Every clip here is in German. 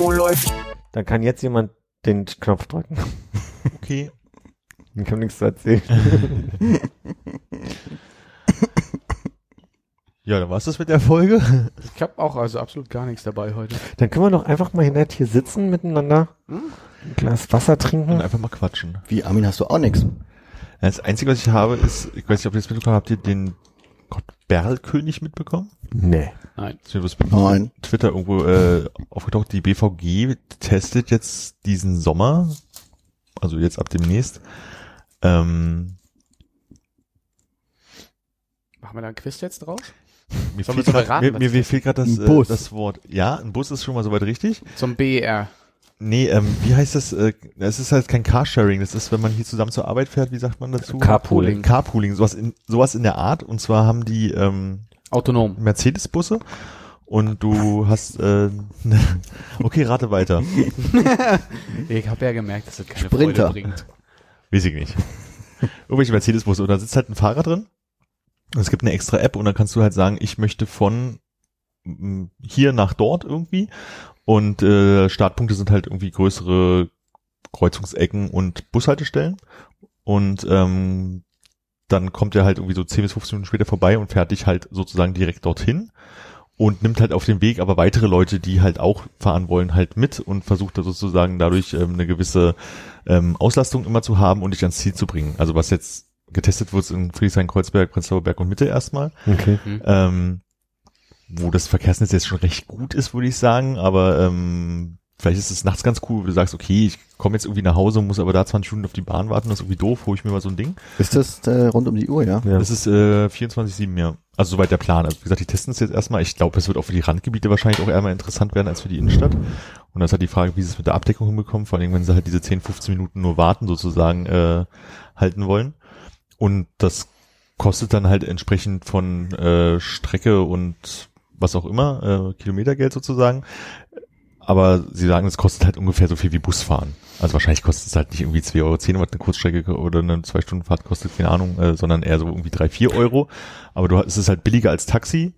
Oh, läuft. Dann kann jetzt jemand den Knopf drücken. Okay. Ich habe nichts zu erzählen. Ja, dann war's das mit der Folge. Ich habe auch also absolut gar nichts dabei heute. Dann können wir doch einfach mal nett hier sitzen miteinander, ein Glas Wasser Und trinken. einfach mal quatschen. Wie, Armin, hast du auch nix? Das Einzige, was ich habe, ist, ich weiß nicht, ob ihr das mitbekommen habt, habt ihr den Gott Berlkönig mitbekommen? Nee. Nein. Ist mir was Nein. Twitter irgendwo äh, aufgetaucht, die BVG testet jetzt diesen Sommer, also jetzt ab demnächst, ähm, Machen wir da ein Quiz jetzt draus? mir Sollen fehlt wir grad- beraten, mir, was mir, fehlt gerade das, Ein äh, Bus. das Wort. Ja, ein Bus ist schon mal soweit richtig. Zum BER. Nee, ähm, wie heißt das? Äh, es ist halt kein Carsharing, das ist, wenn man hier zusammen zur Arbeit fährt, wie sagt man dazu? Carpooling. Carpooling, sowas in, sowas in der Art. Und zwar haben die ähm, Autonom. Mercedes-Busse und du hast, äh, okay, rate weiter. Ich habe ja gemerkt, dass das keine Sprinter. Freude bringt. Weiß ich nicht. Irgendwelche Mercedes-Busse und da sitzt halt ein Fahrer drin. Und es gibt eine extra App und dann kannst du halt sagen, ich möchte von hier nach dort irgendwie. Und äh, Startpunkte sind halt irgendwie größere Kreuzungsecken und Bushaltestellen. Und ähm, dann kommt er halt irgendwie so 10 bis 15 Minuten später vorbei und fährt dich halt sozusagen direkt dorthin und nimmt halt auf dem Weg aber weitere Leute, die halt auch fahren wollen, halt mit und versucht da sozusagen dadurch ähm, eine gewisse ähm, Auslastung immer zu haben und dich ans Ziel zu bringen. Also was jetzt getestet wird in Friedrichshain-Kreuzberg, Prenzlauer Berg und Mitte erstmal, Okay. ähm, wo das Verkehrsnetz jetzt schon recht gut ist, würde ich sagen, aber ähm, vielleicht ist es nachts ganz cool, wo du sagst, okay, ich komme jetzt irgendwie nach Hause, muss aber da 20 Minuten auf die Bahn warten, das ist irgendwie doof, hole ich mir mal so ein Ding. Ist das äh, rund um die Uhr, ja? Ja. Das ist äh, 24-7, ja. Also soweit der Plan. Also wie gesagt, die testen es jetzt erstmal. Ich glaube, es wird auch für die Randgebiete wahrscheinlich auch eher mal interessant werden als für die Innenstadt. Und das ist halt die Frage, wie sie es mit der Abdeckung hinbekommen, vor allem wenn sie halt diese 10, 15 Minuten nur warten sozusagen äh, halten wollen. Und das kostet dann halt entsprechend von äh, Strecke und was auch immer, äh, Kilometergeld sozusagen. Aber sie sagen, es kostet halt ungefähr so viel wie Busfahren. Also wahrscheinlich kostet es halt nicht irgendwie 2,10 Euro, was eine Kurzstrecke oder eine zwei Stunden Fahrt kostet, keine Ahnung, äh, sondern eher so irgendwie drei, vier Euro. Aber du, es ist halt billiger als Taxi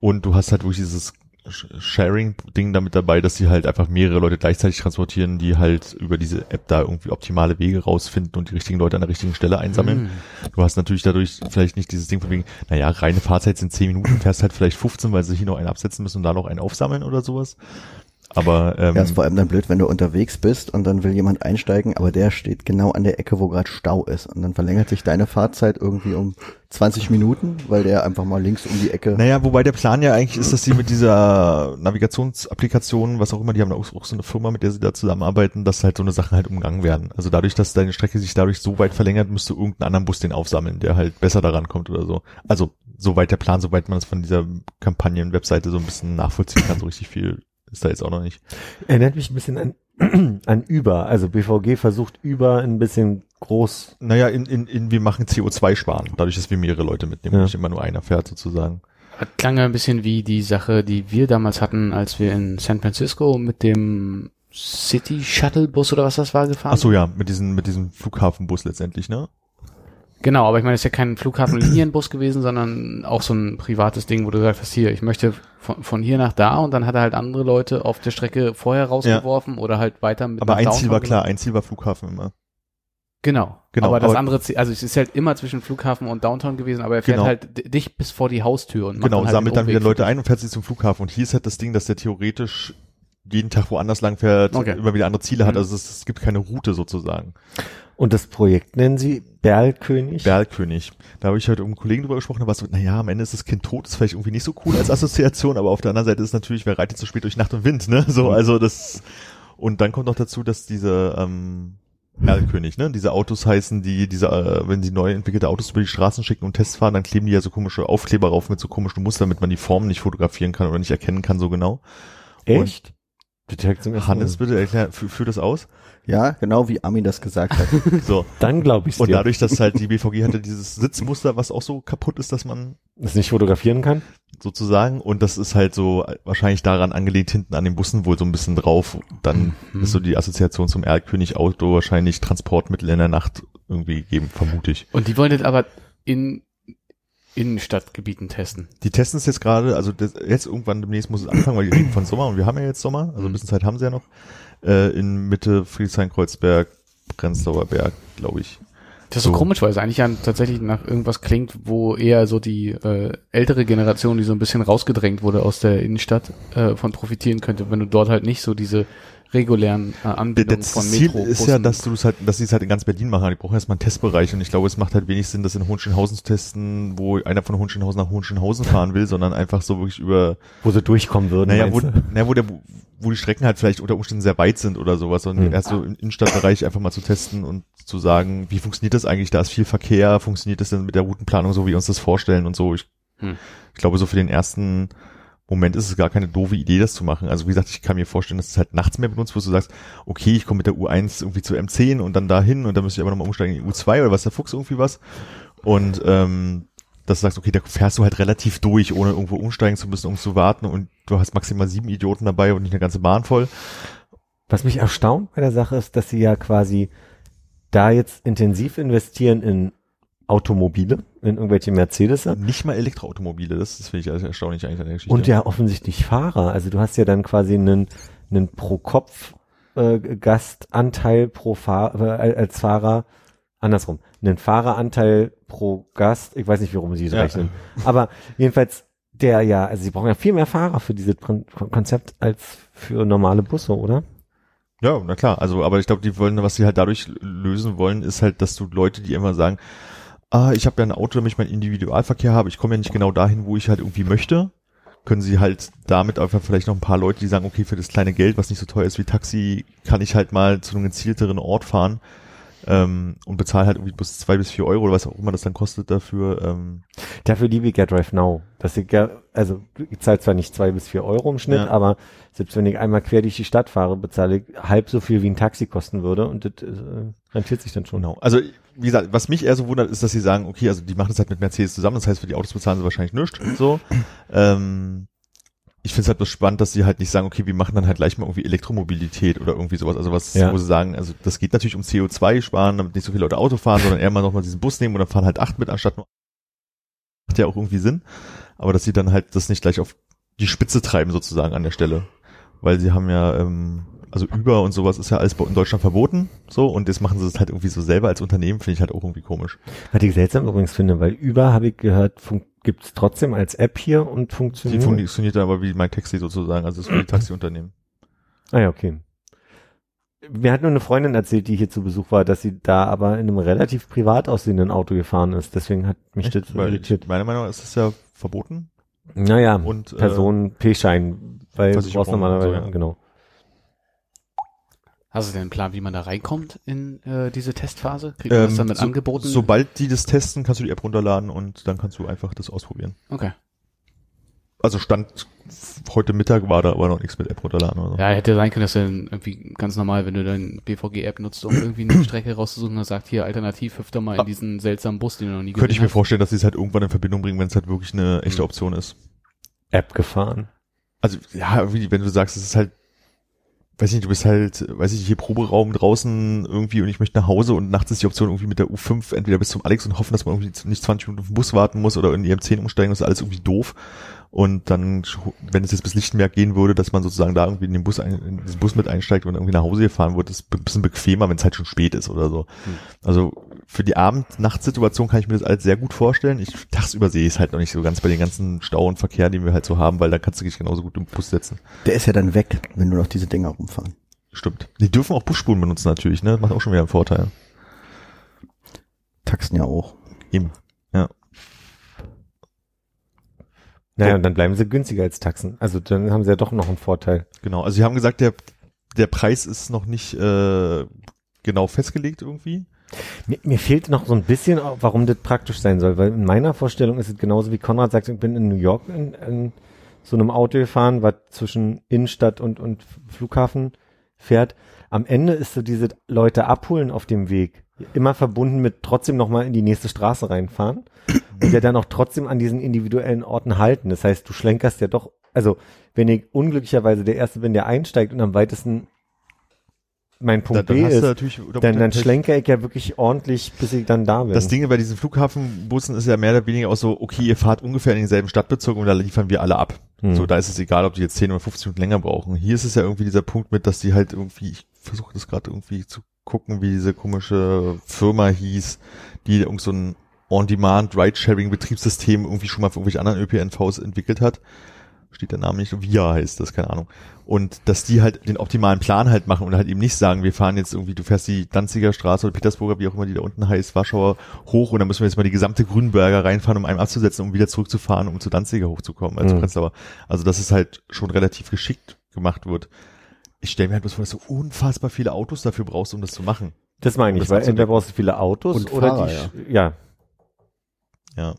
und du hast halt wirklich dieses Sharing-Ding damit dabei, dass sie halt einfach mehrere Leute gleichzeitig transportieren, die halt über diese App da irgendwie optimale Wege rausfinden und die richtigen Leute an der richtigen Stelle einsammeln. Du hast natürlich dadurch vielleicht nicht dieses Ding von wegen, naja, reine Fahrzeit sind 10 Minuten, fährst halt vielleicht 15, weil sie hier noch einen absetzen müssen und da noch einen aufsammeln oder sowas. Aber ähm, Ja, ist vor allem dann blöd, wenn du unterwegs bist und dann will jemand einsteigen, aber der steht genau an der Ecke, wo gerade Stau ist. Und dann verlängert sich deine Fahrzeit irgendwie um 20 Minuten, weil der einfach mal links um die Ecke. Naja, wobei der Plan ja eigentlich ist, dass sie mit dieser Navigationsapplikation, was auch immer, die haben auch, auch so eine Firma, mit der sie da zusammenarbeiten, dass halt so eine Sachen halt umgangen werden. Also dadurch, dass deine Strecke sich dadurch so weit verlängert, musst du irgendeinen anderen Bus den aufsammeln, der halt besser daran kommt oder so. Also soweit der Plan, soweit man es von dieser Kampagnen-Webseite so ein bisschen nachvollziehen kann, so richtig viel ist da jetzt auch noch nicht. Erinnert mich ein bisschen an, an Uber. Also BVG versucht Uber ein bisschen groß. Naja, in, in, in wir machen CO2 sparen, dadurch, dass wir mehrere Leute mitnehmen Ja. und nicht immer nur einer fährt sozusagen. Das klang ja ein bisschen wie die Sache, die wir damals hatten, als wir in San Francisco mit dem City Shuttle Bus oder was das war gefahren Ach so, ja, mit diesem, mit diesem Flughafenbus letztendlich, ne? Genau, aber ich meine, es ist ja kein Flughafenlinienbus gewesen, sondern auch so ein privates Ding, wo du gesagt hast, hier, ich möchte von, von hier nach da und dann hat er halt andere Leute auf der Strecke vorher rausgeworfen oder halt weiter mit Aber ein Downtown Ziel war klar, ein Ziel war Flughafen immer. Genau. Genau, Aber das aber- andere Ziel, also es ist halt immer zwischen Flughafen und Downtown gewesen, aber er fährt Genau. halt dich bis vor die Haustür und macht Genau, dann halt sammelt dann wieder Leute ein und fährt sie zum Flughafen. Und hier ist halt das Ding, dass der theoretisch jeden Tag woanders lang fährt, Okay. immer wieder andere Ziele hat. Mhm. Also es, es gibt keine Route sozusagen. Und das Projekt nennen sie Berlkönig. Bergkönig. Da habe ich heute mit einem Kollegen drüber gesprochen, da war so, naja, am Ende ist das Kind tot, ist vielleicht irgendwie nicht so cool als Assoziation, aber auf der anderen Seite ist natürlich, wer reitet so spät durch Nacht und Wind, ne? So, also das und dann kommt noch dazu, dass diese ähm, Erlkönig, ne? Diese Autos heißen, die, diese, äh, wenn sie neu entwickelte Autos über die Straßen schicken und Tests fahren, dann kleben die ja so komische Aufkleber rauf mit so komischen Mustern, damit man die Formen nicht fotografieren kann oder nicht erkennen kann so genau. Echt? Ersten Hannes, Mal. bitte erklär, führ, führ das aus. Ja, genau wie Armin das gesagt hat. So. Dann glaube ich Und dir. dadurch, dass halt die BVG hatte dieses Sitzmuster, was auch so kaputt ist, dass man das nicht fotografieren kann? sozusagen und das ist halt so wahrscheinlich daran angelegt hinten an den Bussen wohl so ein bisschen drauf. Dann Mhm. ist so die Assoziation zum Erlkönig Auto wahrscheinlich Transportmittel in der Nacht irgendwie geben, vermute ich. Und die wollen das aber in Innenstadtgebieten testen. Die testen es jetzt gerade, also das, jetzt irgendwann demnächst muss es anfangen, weil die reden von Sommer und wir haben ja jetzt Sommer, also ein bisschen Zeit haben sie ja noch. Äh, in Mitte Friedrichshain-Kreuzberg, Prenzlauer Berg, glaube ich. Das ist so, So. komisch, weil es eigentlich ja tatsächlich nach irgendwas klingt, wo eher so die äh, ältere Generation, die so ein bisschen rausgedrängt wurde aus der Innenstadt, äh, von profitieren könnte, wenn du dort halt nicht so diese regulären äh, Anbindungen Das von Ziel Metro ist ja, dass du es halt, dass sie es halt in ganz Berlin machen. Die brauchen erstmal einen Testbereich und ich glaube, es macht halt wenig Sinn, das in Hohenschönhausen zu testen, wo einer von Hohenschönhausen nach Hohenschönhausen fahren will, sondern einfach so wirklich über, Wo sie durchkommen würden. naja, wo, naja, wo der, wo die Strecken halt vielleicht unter Umständen sehr weit sind oder sowas, sondern Hm. erst so im Innenstadtbereich einfach mal zu testen und zu sagen, wie funktioniert das eigentlich? Da ist viel Verkehr, funktioniert das denn mit der Routenplanung so, wie wir uns das vorstellen und so. Ich, Hm. ich glaube, so für den ersten Moment ist es gar keine doofe Idee, das zu machen. Also wie gesagt, ich kann mir vorstellen, dass es halt nachts mehr benutzt, wo du sagst, okay, ich komme mit der U1 irgendwie zu M10 und dann dahin und dann müsste ich aber nochmal umsteigen in die U2 oder was der Fuchs irgendwie was. Und ähm, dass du sagst, okay, da fährst du halt relativ durch, ohne irgendwo umsteigen zu müssen, um zu warten und du hast maximal sieben Idioten dabei und nicht eine ganze Bahn voll. Was mich erstaunt bei der Sache ist, dass sie ja quasi da jetzt intensiv investieren in Automobile, in irgendwelche Mercedes Nicht mal Elektroautomobile, das, das finde ich also erstaunlich eigentlich an der Geschichte. und ja offensichtlich Fahrer. Also du hast ja dann quasi einen, einen pro Kopf äh, Gastanteil pro Fahr äh, als Fahrer andersrum, einen Fahreranteil pro Gast. Ich weiß nicht, warum sie es Ja. rechnen, aber jedenfalls der ja, also sie brauchen ja viel mehr Fahrer für dieses Konzept als für normale Busse, oder? Ja, na klar. Also, aber ich glaube, die wollen, was sie halt dadurch lösen wollen, ist halt, dass du Leute, die immer sagen, ah, ich habe ja ein Auto, damit ich meinen Individualverkehr habe, ich komme ja nicht genau dahin, wo ich halt irgendwie möchte, können sie halt damit einfach vielleicht noch ein paar Leute, die sagen, okay, für das kleine Geld, was nicht so teuer ist wie Taxi, kann ich halt mal zu einem gezielteren Ort fahren ähm, und bezahle halt irgendwie bis zwei bis vier Euro oder was auch immer das dann kostet dafür. Ähm, Dafür liebe ich ja Drive Now. Dass ich ja, also ich zahle zwar nicht zwei bis vier Euro im Schnitt, Ja. aber selbst wenn ich einmal quer durch die Stadt fahre, bezahle ich halb so viel wie ein Taxi kosten würde und das äh, rentiert sich dann schon. Genau. Also, wie gesagt, was mich eher so wundert, ist, dass sie sagen, okay, also die machen das halt mit Mercedes zusammen, das heißt, für die Autos bezahlen sie wahrscheinlich nichts, so. Ähm, ich finde es halt bloß spannend, dass sie halt nicht sagen, okay, wir machen dann halt gleich mal irgendwie Elektromobilität oder irgendwie sowas, also was, Ja. wo sie sagen, also das geht natürlich um CO2 sparen, damit nicht so viele Leute Auto fahren, sondern eher mal nochmal diesen Bus nehmen und dann fahren halt acht mit anstatt nur macht ja auch irgendwie Sinn, aber dass sie dann halt das nicht gleich auf die Spitze treiben sozusagen an der Stelle, weil sie haben ja, ähm, also Uber und sowas ist ja alles in Deutschland verboten, so, und jetzt machen sie es halt irgendwie so selber als Unternehmen, finde ich halt auch irgendwie komisch. Was ich seltsam übrigens finde, weil über habe ich gehört, gibt es trotzdem als App hier und Die funktioniert. funktioniert dann aber wie mein Taxi sozusagen, also das ist die Taxiunternehmen. ah ja, okay. Mir hat nur eine Freundin erzählt, die hier zu Besuch war, dass sie da aber in einem relativ privat aussehenden Auto gefahren ist. Deswegen hat mich das Weil irritiert. meiner Meinung nach ist das ja verboten Naja, und äh, Person P-Schein, weil du brauchst normalerweise, so, ja. genau. Hast du denn einen Plan, wie man da reinkommt in äh, diese Testphase? Kriegt man das dann mit so, angeboten? Sobald die das testen, kannst du die App runterladen und dann kannst du einfach das ausprobieren. Okay. Also Stand heute Mittag war da aber noch nichts mit App runterladen oder so. Ja, hätte sein können, dass du dann irgendwie ganz normal, wenn du deine BVG-App nutzt, um irgendwie eine Strecke rauszusuchen, dann sagt hier alternativ hüpf doch mal in diesen seltsamen Bus, den du noch nie Könnte ich mir hast. vorstellen, dass sie es halt irgendwann in Verbindung bringen, wenn es halt wirklich eine echte Mhm. Option ist. App gefahren. Also ja, wie, wenn du sagst, es ist halt, weiß nicht, du bist halt, weiß ich, hier Proberaum draußen irgendwie und ich möchte nach Hause und nachts ist die Option irgendwie mit der U5 entweder bis zum Alex und hoffen, dass man irgendwie nicht 20 Minuten auf den Bus warten muss oder in die M10 umsteigen, das ist alles irgendwie doof. Und dann, wenn es jetzt bis Lichtenberg gehen würde, dass man sozusagen da irgendwie in den Bus, ein, in diesen Bus mit einsteigt und irgendwie nach Hause gefahren wird, ist ein bisschen bequemer, wenn es halt schon spät ist oder so. Hm. Also für die Abend-Nacht-Situation kann ich mir das alles sehr gut vorstellen. Ich tagsüber sehe ich es halt noch nicht so ganz bei den ganzen Stau und Verkehr, den wir halt so haben, weil da kannst du dich genauso gut im Bus setzen. Der ist ja dann weg, wenn nur noch diese Dinger rumfahren. Stimmt. Die dürfen auch Busspuren benutzen natürlich, ne? Das macht auch schon wieder einen Vorteil. Taxen ja auch. Eben. Naja, So. und dann bleiben sie günstiger als Taxen. Also dann haben sie ja doch noch einen Vorteil. Genau. Also sie haben gesagt, der, der Preis ist noch nicht äh, genau festgelegt irgendwie. Mir, mir fehlt noch so ein bisschen, warum das praktisch sein soll, weil in meiner Vorstellung ist es genauso wie Konrad sagt, ich bin in New York in, in, so einem Auto gefahren, was zwischen Innenstadt und, und Flughafen fährt. Am Ende ist so diese Leute abholen auf dem Weg immer verbunden mit trotzdem nochmal in die nächste Straße reinfahren und ja dann auch trotzdem an diesen individuellen Orten halten. Das heißt, du schlenkerst ja doch, also wenn ich unglücklicherweise der Erste bin, der einsteigt und am weitesten mein Punkt Da- B ist, dann, dann Pech. schlenker ich ja wirklich ordentlich, bis ich dann da bin. Das Ding bei diesen Flughafenbussen ist ja mehr oder weniger auch so, okay, ihr fahrt ungefähr in denselben Stadtbezirk und da liefern wir alle ab. Hm. So, da ist es egal, ob die jetzt 10 oder 15 Minuten länger brauchen. Hier ist es ja irgendwie dieser Punkt mit, dass die halt irgendwie, ich versuche das gerade irgendwie zu gucken, wie diese komische Firma hieß, die irgend so ein On-Demand Ride-Sharing-Betriebssystem irgendwie schon mal für irgendwelche anderen ÖPNVs entwickelt hat. Steht der Name nicht, Via heißt das, keine Ahnung. Und dass die halt den optimalen Plan halt machen und halt eben nicht sagen, wir fahren jetzt irgendwie, du fährst die Danziger Straße oder Petersburger, wie auch immer die da unten heißt, Warschauer hoch und dann müssen wir jetzt mal die gesamte Grünberger reinfahren, um einen abzusetzen, um wieder zurückzufahren, um zu Danziger hochzukommen, also Mhm. Prenzlauer. Also dass es halt schon relativ geschickt gemacht wird. Ich stelle mir halt bloß vor, dass du unfassbar viele Autos dafür brauchst, um das zu machen. das meine ich, das weil entweder brauchst du viele Autos Und oder Fahrer, die, ja. Ja.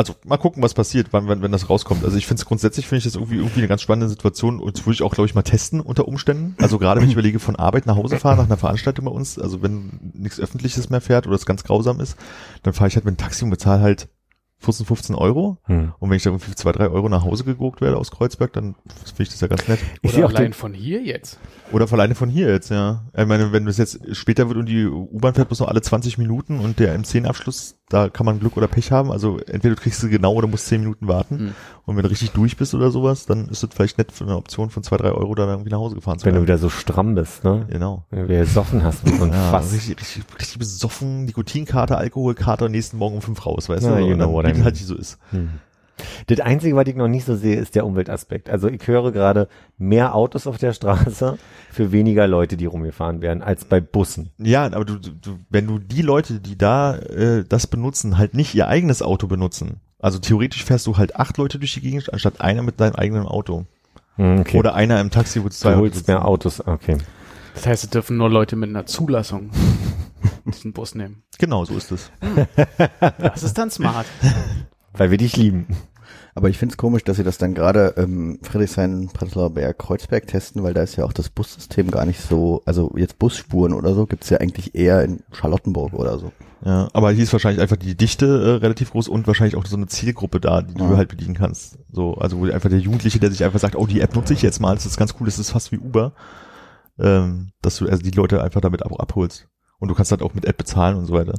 Also mal gucken, was passiert, wann, wenn, wenn das rauskommt. Also ich finde es grundsätzlich, finde ich das irgendwie, irgendwie eine ganz spannende Situation und das würde ich auch, glaube ich, mal testen unter Umständen. Also gerade wenn ich überlege, von Arbeit nach Hause fahren, nach einer Veranstaltung bei uns, also wenn nichts Öffentliches mehr fährt oder es ganz grausam ist, dann fahre ich halt mit dem Taxi und bezahle halt 14, 15 Euro. Hm. Und wenn ich da irgendwie zwei, drei Euro nach Hause geguckt werde aus Kreuzberg, dann finde ich das ja ganz nett. Ich Oder sehe auch allein den, von hier jetzt. Oder alleine von hier jetzt, ja. Ich meine, wenn es jetzt später wird und die U-Bahn fährt bloß noch alle 20 Minuten und der M10-Abschluss, da kann man Glück oder Pech haben. Also entweder du kriegst sie genau oder musst 10 Minuten warten. Hm. Und wenn du richtig durch bist oder sowas, dann ist das vielleicht nett für eine Option von zwei, drei Euro da irgendwie nach Hause gefahren zu wenn du werden. wieder so stramm bist, ne? Genau. Wenn du wieder gesoffen hast und so ein Ja, Fass. richtig, richtig, richtig besoffen, Nikotinkarte, Alkoholkarte und nächsten Morgen um fünf raus, weißt Na, du? you know dann, what I wie das mean. halt so ist. Hm. Das Einzige, was ich noch nicht so sehe, ist der Umweltaspekt. Also ich höre gerade mehr Autos auf der Straße für weniger Leute, die rumgefahren werden, als bei Bussen. Ja, aber du, du, wenn du die Leute, die da äh, das benutzen, halt nicht ihr eigenes Auto benutzen, also theoretisch fährst du halt acht Leute durch die Gegend, anstatt einer mit deinem eigenen Auto. Hm, Okay. Oder einer im Taxi, wo es zwei du holst sitzen. mehr Autos, okay. Das heißt, es dürfen nur Leute mit einer Zulassung diesen Bus nehmen. Genau, so ist es. Das ist dann smart. Weil wir dich lieben. Aber ich finde es komisch, dass sie das dann gerade ähm, Friedrichshain, Prenzlauer Berg, Kreuzberg testen, weil da ist ja auch das Bussystem gar nicht so, also jetzt Busspuren oder so gibt's ja eigentlich eher in Charlottenburg oder so. Ja, aber hier ist wahrscheinlich einfach die Dichte äh, relativ groß und wahrscheinlich auch so eine Zielgruppe da, die du Ja. halt bedienen kannst. So, also wo einfach der Jugendliche, der sich einfach sagt, oh, die App nutze ich jetzt mal, das ist ganz cool, das ist fast wie Uber, ähm, dass du also die Leute einfach damit ab abholst. Und du kannst halt auch mit App bezahlen und so weiter.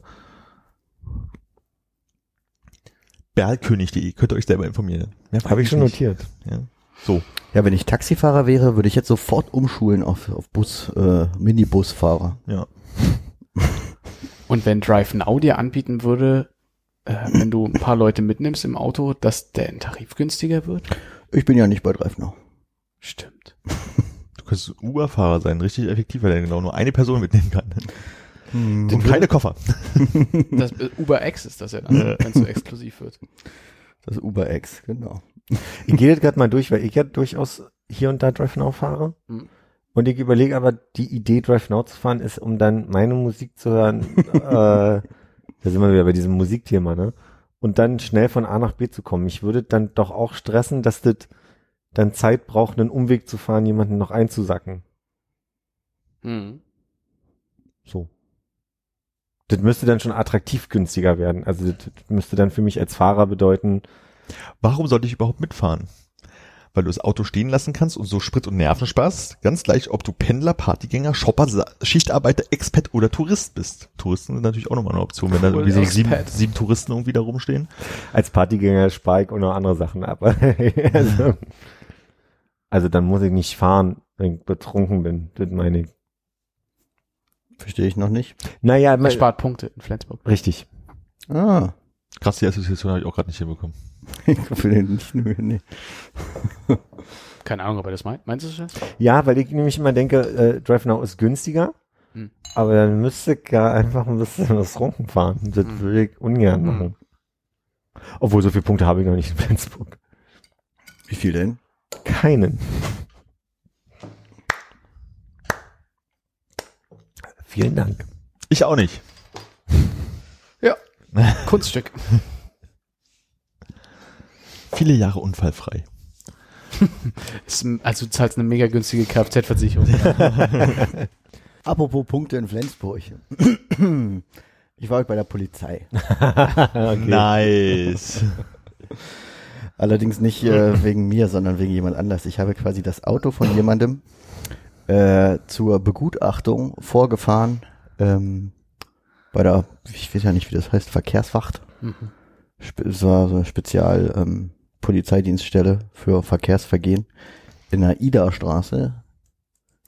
Berlkönig.de, könnt ihr euch selber informieren. Habe ich schon nicht. notiert. Ja. So. Ja, wenn ich Taxifahrer wäre, würde ich jetzt sofort umschulen auf, auf Bus, äh, Minibusfahrer. Ja. Und wenn Drive Now dir anbieten würde, äh, wenn du ein paar Leute mitnimmst im Auto, dass der Tarif günstiger wird? Ich bin ja nicht bei Drive Now. Stimmt. Du könntest Uber-Fahrer sein, richtig effektiv, weil er genau nur eine Person mitnehmen kann. Hm. Und keine Koffer. Das, äh, Uber X ist das ja dann, Ja. wenn es so exklusiv wird. Das Uber X, genau. Ich gehe jetzt gerade mal durch, weil ich ja durchaus hier und da Drive Now fahre. Hm. Und ich überlege aber, die Idee Drive Now zu fahren ist, um dann meine Musik zu hören. äh, da sind wir wieder bei diesem Musikthema, ne? Und dann schnell von A nach B zu kommen. Ich würde dann doch auch stressen, dass das dann Zeit braucht, einen Umweg zu fahren, jemanden noch einzusacken. Hm. So. Das müsste dann schon attraktiv günstiger werden. Also das müsste dann für mich als Fahrer bedeuten, Warum sollte ich überhaupt mitfahren? Weil du das Auto stehen lassen kannst und so Sprit und Nerven sparst. Ganz gleich, ob du Pendler, Partygänger, Shopper, Schichtarbeiter, Expat oder Tourist bist. Touristen sind natürlich auch nochmal eine Option, wenn da irgendwie so sieben, sieben Touristen irgendwie da rumstehen. als Partygänger spare ich auch noch andere Sachen ab. also, also dann muss ich nicht fahren, wenn ich betrunken bin. Das meine ich. Verstehe ich noch nicht. Naja, Er mal, spart Punkte in Flensburg. richtig. Ah, Krass, die Assoziation habe ich auch gerade nicht hinbekommen. ich will nicht nur, nee. Keine Ahnung, ob er das meint. Meinst du das? Ja, weil ich nämlich immer denke, äh, Drive Now ist günstiger. Hm. Aber dann müsste ich ja einfach ein bisschen was rumfahren. Das Hm. würde ich ungern Hm. machen. Obwohl, so viele Punkte habe ich noch nicht in Flensburg. Wie viel denn? Keinen. Vielen Dank. Ich auch nicht. Ja. Kunststück. Viele Jahre unfallfrei. Ist, also du zahlst eine mega günstige Kfz-Versicherung. Apropos Punkte in Flensburg. Ich war heute bei der Polizei. Nice. Allerdings nicht äh, wegen mir, sondern wegen jemand anders. Ich habe quasi das Auto von jemandem äh, zur Begutachtung vorgefahren ähm, bei der, ich weiß ja nicht, wie das heißt, Verkehrswacht. Mhm. Es war so eine Spezial ähm, Polizeidienststelle für Verkehrsvergehen in der Ida-Straße,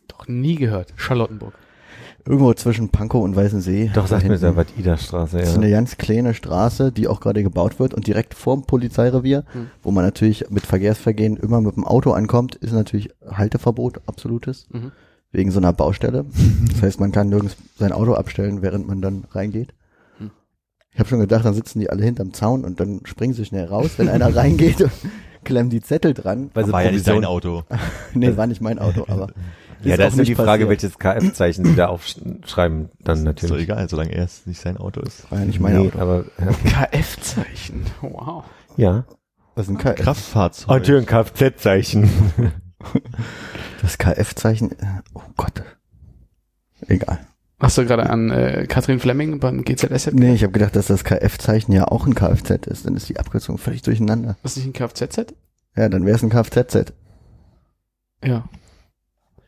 Doch nie gehört. Charlottenburg. Irgendwo zwischen Pankow und Weißensee. Doch, sag mir selber, Ida-Straße, Das ist ja. eine ganz kleine Straße, die auch gerade gebaut wird und direkt vorm Polizeirevier, Hm. wo man natürlich mit Verkehrsvergehen immer mit dem Auto ankommt, ist natürlich Halteverbot, absolutes, Mhm. wegen so einer Baustelle. Das heißt, man kann nirgends sein Auto abstellen, während man dann reingeht. Hm. Ich habe schon gedacht, dann sitzen die alle hinterm Zaun und dann springen sie schnell raus, wenn einer reingeht und klemmen die Zettel dran. Weil sie War ja nicht dein Auto. Nee, war nicht mein Auto, aber Ja, ist da ist nur nicht die Frage, passiert. welches KF-Zeichen sie da aufschreiben, dann Ist doch natürlich. egal, solange er es nicht sein Auto ist. war ja nicht mein nee, Auto. aber KF-Zeichen. Wow. ja. Was ist ein K Kraftfahrzeug. Oh, Entschuldigung, Kfz-Zeichen. das KF-Zeichen? äh, Oh Gott. Egal. Hast du gerade an äh, Katrin Fleming beim GZSZ? Nee, ich habe gedacht, dass das KF-Zeichen ja auch ein Kfz ist. Dann ist die Abkürzung völlig durcheinander. Ist nicht ein Kfz-Z? Ja, dann wäre es ein Kfz. Ja.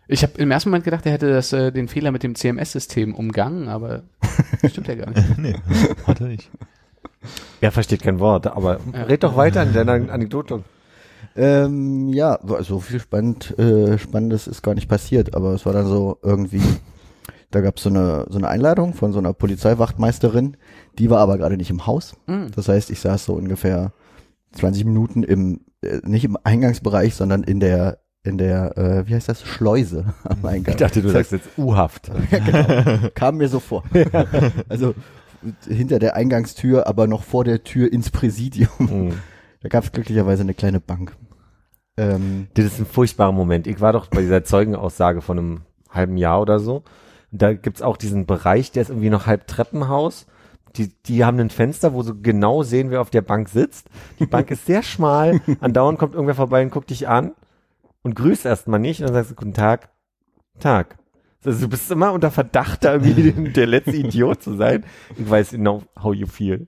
Ich habe im ersten Moment gedacht, er hätte das, äh, den Fehler mit dem CMS-System umgangen, aber stimmt ja gar nicht. nee, hat er nicht. Er versteht kein Wort, aber Ja. red doch weiter in deiner Anekdote. Ähm, ja, so viel spannend, äh, Spannendes ist gar nicht passiert, aber es war dann so irgendwie, da gab es so eine, so eine Einladung von so einer Polizeiwachtmeisterin, die war aber gerade nicht im Haus. Mhm. Das heißt, ich saß so ungefähr 20 Minuten im, äh, nicht im Eingangsbereich, sondern in der, in der, äh, wie heißt das, Schleuse am Eingang. Ich dachte, du das heißt, sagst jetzt U-Haft. Ja, genau. Kam mir so vor. Also hinter der Eingangstür, aber noch vor der Tür ins Präsidium. Mhm. Da gab es glücklicherweise eine kleine Bank. Ähm, Das ist ein furchtbarer Moment. Ich war doch bei dieser Zeugenaussage von einem halben Jahr oder so. Da gibt's auch diesen Bereich, der ist irgendwie noch halb Treppenhaus. Die, die haben ein Fenster, wo sie genau sehen, wer auf der Bank sitzt. Die Bank ist sehr schmal. Andauernd kommt irgendwer vorbei und guckt dich an und grüßt erstmal nicht. Und dann sagst du, guten Tag. Tag. Also du bist immer unter Verdacht, da irgendwie der letzte Idiot zu sein. Ich weiß genau, how you feel.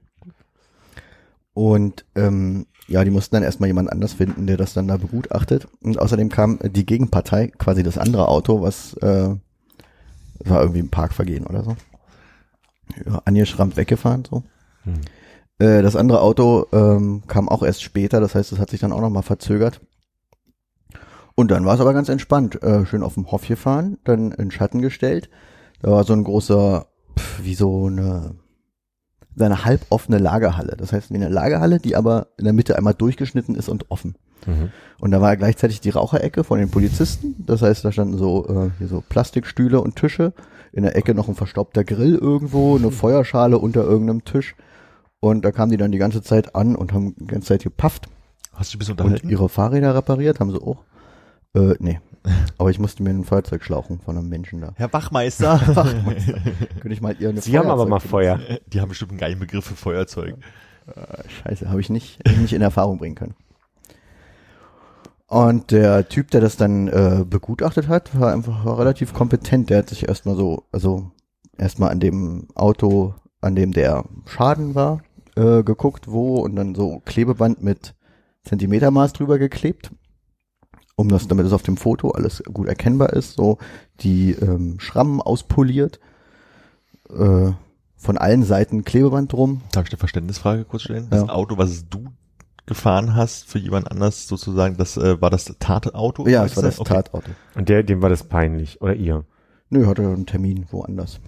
und ähm, ja, die mussten dann erstmal jemand anders finden, der das dann da begutachtet. Und außerdem kam die Gegenpartei, quasi das andere Auto, was äh, war irgendwie im Parkvergehen oder so. Ja, angeschrammt weggefahren so. Hm. Äh, das andere Auto ähm, kam auch erst später, das heißt, es hat sich dann auch nochmal verzögert. Und dann war es aber ganz entspannt. Äh, schön auf dem Hof gefahren, dann in Schatten gestellt. Da war so ein großer, pf, wie so eine, eine halboffene Lagerhalle. Das heißt, wie eine Lagerhalle, die aber in der Mitte einmal durchgeschnitten ist und offen. Mhm. Und da war gleichzeitig die Raucherecke von den Polizisten. Das heißt, da standen so, äh, hier so Plastikstühle und Tische. In der Ecke noch ein verstaubter Grill irgendwo, eine Feuerschale unter irgendeinem Tisch. Und da kamen die dann die ganze Zeit an und haben die ganze Zeit gepafft Hast du ein bisschen und unterhalten? ihre Fahrräder repariert, haben sie auch. Äh, nee. Aber ich musste mir ein Feuerzeug schlauchen von einem Menschen da. Herr Wachmeister. Könnte ich mal ihr eine Sie haben aber mal Feuerzeug Feuer. Die haben bestimmt einen geilen Begriff für Feuerzeug. benutzen? Scheiße, habe ich nicht, hab ich nicht in Erfahrung bringen können. Und der Typ, der das dann äh, begutachtet hat, war einfach war relativ kompetent. Der hat sich erstmal so, also erstmal an dem Auto, an dem der Schaden war, äh, geguckt, wo und dann so Klebeband mit Zentimetermaß drüber geklebt, um das, damit es auf dem Foto alles gut erkennbar ist, so die ähm, Schrammen auspoliert, äh, von allen Seiten Klebeband drum. Darf ich eine Verständnisfrage kurz stellen? Das Ja. Auto, was du gefahren hast für jemand anders sozusagen, das äh, war das Tatauto? Ja, es war das Okay. Tatauto. Und der, dem war das peinlich. Oder ihr. Nö, hatte einen Termin woanders.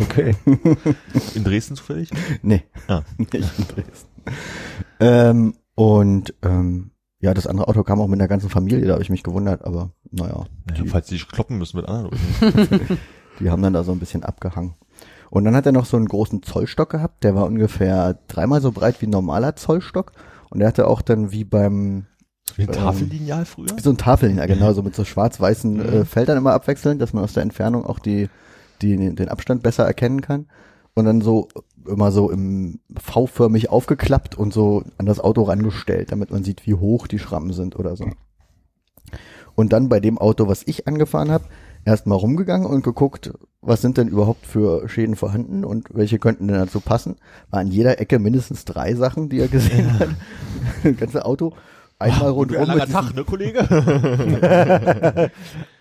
Okay. In Dresden zufällig? Nee, Ah. nicht in Dresden. Ähm, und ähm, ja, das andere Auto kam auch mit der ganzen Familie, da habe ich mich gewundert, aber naja, Naja, die, falls die kloppen müssen mit anderen die haben dann da so ein bisschen abgehangen. Und dann hat er noch so einen großen Zollstock gehabt, der war ungefähr dreimal so breit wie ein normaler Zollstock. Und er hatte auch dann wie beim Wie ein Ähm, Tafellineal früher? wie so ein Tafeln, ja genau, so mit so schwarz-weißen äh, Feldern immer abwechselnd, dass man aus der Entfernung auch die, die den Abstand besser erkennen kann. Und dann so immer so im V-förmig aufgeklappt und so an das Auto rangestellt, damit man sieht, wie hoch die Schrammen sind oder so. Und dann bei dem Auto, was ich angefahren habe, erstmal rumgegangen und geguckt, was sind denn überhaupt für Schäden vorhanden und welche könnten denn dazu passen. War an jeder Ecke mindestens drei Sachen, die er gesehen hat. Das ganze Auto. Einmal rundherum mit, Tag, ne, Kollege?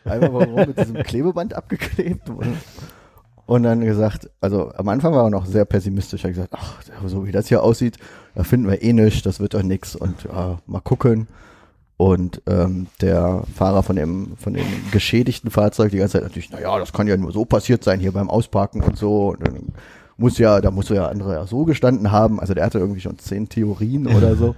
einmal rundherum mit diesem Klebeband abgeklebt. Und dann gesagt, also am Anfang war er noch sehr pessimistisch. Er hat gesagt, ach, so wie das hier aussieht, da finden wir eh nichts, das wird doch nix und ja, mal gucken. Und ähm, der Fahrer von dem von dem geschädigten Fahrzeug die ganze Zeit natürlich, na ja, das kann ja nur so passiert sein hier beim Ausparken und so. Und dann muss ja, da muss ja andere ja so gestanden haben. Also der hatte irgendwie schon zehn Theorien oder so,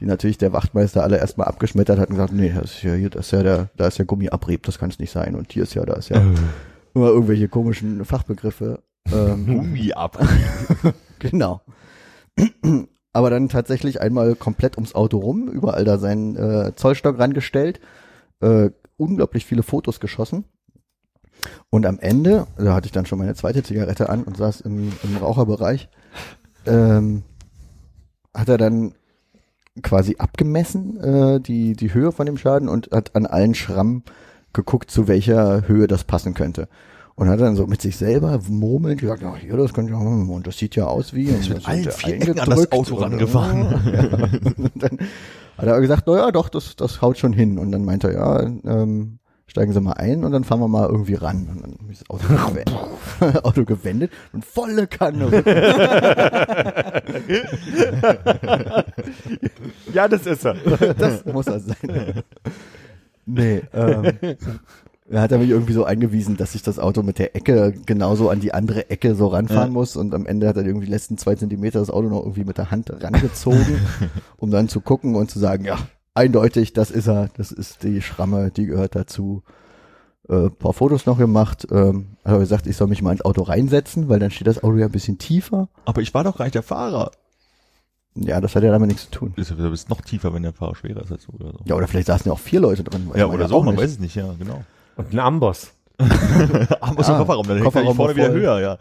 die natürlich der Wachtmeister alle erstmal abgeschmettert hat und gesagt, nee, das ist ja hier, das ist ja der, da ist ja Gummiabrieb, das kann es nicht sein. Und hier ist ja, da ist ja immer irgendwelche komischen Fachbegriffe. Ähm, ab. Genau. Aber dann tatsächlich einmal komplett ums Auto rum, überall da seinen äh, Zollstock rangestellt, äh, unglaublich viele Fotos geschossen. Und am Ende, da hatte ich dann schon meine zweite Zigarette an und saß im, im Raucherbereich, ähm, hat er dann quasi abgemessen, äh, die, die Höhe von dem Schaden und hat an allen Schrammen geguckt, zu welcher Höhe das passen könnte. Und hat dann so mit sich selber murmelnd gesagt, ja, hier, das könnte ja, und das sieht ja aus wie. Und mit allen vier Ecken an das Auto und- rangefahren. Ja. Und dann hat er gesagt, na ja, doch, das, das haut schon hin. Und dann meinte er, ja, ähm, steigen Sie mal ein und dann fahren wir mal irgendwie ran. Und dann ich das Auto, gewendet, Auto gewendet und volle Kanne. Ja, das ist er. Das muss er sein. Nee, ähm, da hat er mich irgendwie so eingewiesen, dass ich das Auto mit der Ecke genauso an die andere Ecke so ranfahren Ja. muss und am Ende hat er irgendwie die letzten zwei Zentimeter das Auto noch irgendwie mit der Hand rangezogen, um dann zu gucken und zu sagen, ja, eindeutig, das ist er, das ist die Schramme, die gehört dazu. Äh, paar Fotos noch gemacht, ähm, hat er gesagt, ich soll mich mal ins Auto reinsetzen, weil dann steht das Auto ja ein bisschen tiefer. Aber ich war doch gar nicht der Fahrer. Ja, das hat ja damit nichts zu tun. Du bist noch tiefer, wenn der Fahrer schwerer ist als du oder so. Ja, oder vielleicht saßen ja auch vier Leute drin. Ja, oder ja so, man nicht. weiß es nicht, ja, genau. Und ein Amboss. Aber so Ah, Kofferraum, dann hängt er Kofferraum nicht vorne wieder höher, ja.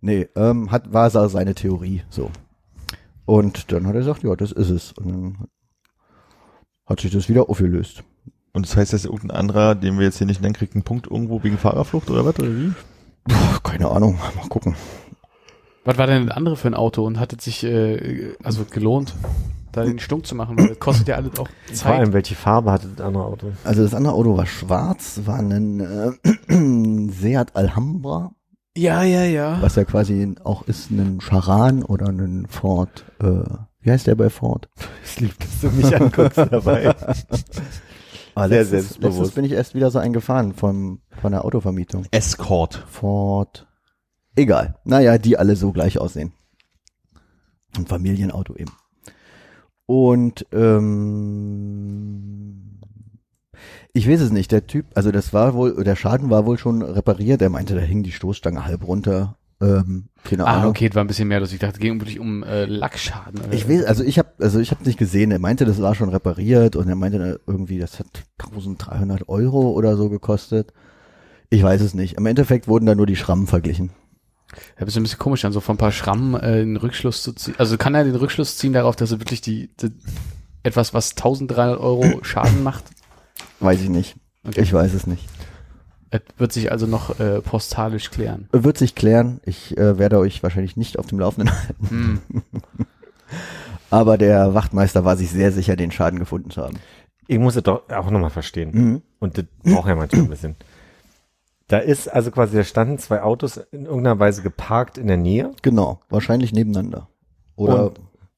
Nee, ähm, hat, war so seine Theorie, so. Und dann hat er gesagt, ja, das ist es. Und dann hat sich das wieder aufgelöst. Und das heißt, dass irgendein anderer, den wir jetzt hier nicht nennen, kriegt einen Punkt irgendwo wegen Fahrerflucht oder was, oder wie? Puh, keine Ahnung, mal gucken. Was war denn das andere für ein Auto und hat es sich äh, also gelohnt, da den Stunk zu machen? Weil das kostet ja alles auch Vor Zeit. allem, welche Farbe hatte das andere Auto? Also das andere Auto war schwarz, war ein äh, Seat Alhambra, Ja, ja, ja. was ja quasi auch ist ein Charan oder ein Ford, äh, wie heißt der bei Ford? Ich lieb, dass du mich anguckst dabei. Aber Sehr letztens, selbstbewusst. letztens bin ich erst wieder so eingefahren vom, von der Autovermietung. Escort. Ford. Egal. Naja, die alle so gleich aussehen. Ein Familienauto eben. Und ähm, ich weiß es nicht. Der Typ, also das war wohl, der Schaden war wohl schon repariert. Er meinte, da hing die Stoßstange halb runter. Ähm, keine Ah, Ahnung. okay, es war ein bisschen mehr, dass ich dachte, ging wirklich um äh, Lackschaden. Oder? Ich weiß, also ich habe, also ich habe nicht gesehen. Er meinte, das war schon repariert und er meinte irgendwie, das hat 1300 Euro oder so gekostet. Ich weiß es nicht. Im Endeffekt wurden da nur die Schrammen verglichen. Ja, bist ein bisschen komisch, dann so von ein paar Schrammen äh, den Rückschluss zu ziehen. Also kann er den Rückschluss ziehen darauf, dass er wirklich die, die etwas, was 1300 Euro Schaden macht? Weiß ich nicht. Okay. Ich weiß es nicht. Es wird sich also noch äh, postalisch klären. Wird sich klären. Ich äh, werde euch wahrscheinlich nicht auf dem Laufenden halten. Hm. Aber der Wachtmeister war sich sehr sicher, den Schaden gefunden zu haben. Ich muss es doch auch nochmal verstehen. Mhm. Und das braucht ja manchmal ein bisschen. Da ist also quasi, da standen zwei Autos in irgendeiner Weise geparkt in der Nähe. Genau. Wahrscheinlich nebeneinander. Oder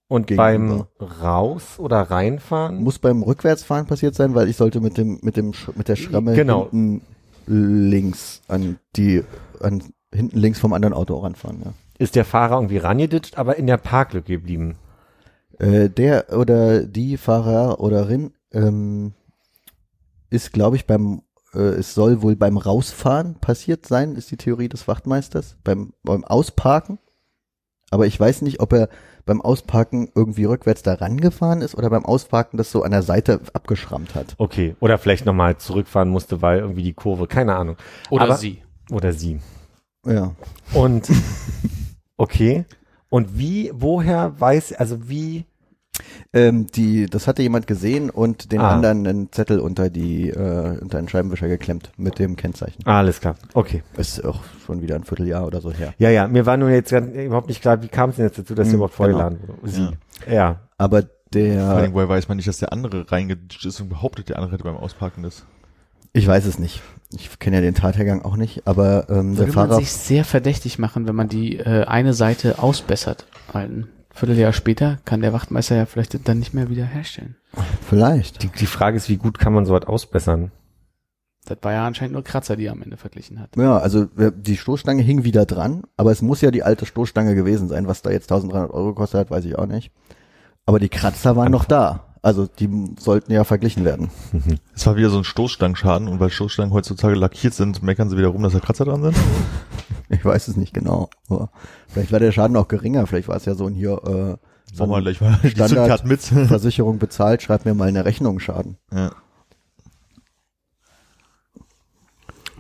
Und Gegenüber. beim Raus- oder Reinfahren muss beim Rückwärtsfahren passiert sein, weil ich sollte mit dem, mit dem, mit der Schramme Genau. hinten links an die, an, hinten links vom anderen Auto ranfahren, ja. ist der Fahrer irgendwie rangeditscht, aber in der Parklücke geblieben. Äh, der oder die Fahrer oder Rin ähm, ist, glaube ich, beim es soll wohl beim Rausfahren passiert sein, ist die Theorie des Wachtmeisters, beim, beim Ausparken. Aber ich weiß nicht, ob er beim Ausparken irgendwie rückwärts da rangefahren ist oder beim Ausparken das so an der Seite abgeschrammt hat. Okay. Oder vielleicht nochmal zurückfahren musste, weil irgendwie die Kurve, keine Ahnung. Oder Aber- sie. Oder sie. Ja. Und okay. Und wie, woher weiß, also wie Ähm, die, das hatte jemand gesehen und den Ah. anderen einen Zettel unter die, äh, unter einen Scheibenwischer geklemmt mit dem Kennzeichen. Ah, alles klar. Okay. Ist auch schon wieder ein Vierteljahr oder so her. Ja, ja, mir war nur jetzt ganz- überhaupt nicht klar, wie kam es denn jetzt dazu, dass Hm, überhaupt vorgeladen wurde? Sie. Ja. Aber Vor der, allem, woher weiß man nicht, dass der andere reingeditscht ist und behauptet, der andere hätte beim Ausparken das. ich weiß es nicht. Ich kenne ja den Tathergang auch nicht, aber ähm, der Würde man Fahrer, sich sehr verdächtig machen, wenn man die äh, eine Seite ausbessert. Ein Vierteljahr später kann der Wachtmeister ja vielleicht dann nicht mehr wieder herstellen. vielleicht. Die, die Frage ist, wie gut kann man sowas ausbessern? Das war ja anscheinend nur Kratzer, die er am Ende verglichen hat. Ja, also die Stoßstange hing wieder dran, aber es muss ja die alte Stoßstange gewesen sein. Was da jetzt 1300 Euro gekostet hat, weiß ich auch nicht. Aber die Kratzer waren noch da. Also die sollten ja verglichen werden. Es war wieder so ein Stoßstangenschaden und weil Stoßstangen heutzutage lackiert sind, meckern sie wieder rum, dass da Kratzer dran sind. Ich weiß es nicht genau. Aber vielleicht war der Schaden auch geringer. Vielleicht war es ja so ein hier äh, so Sag mal mal die Standard- mit. Versicherung bezahlt, schreib mir mal eine Rechnung Schaden. ja.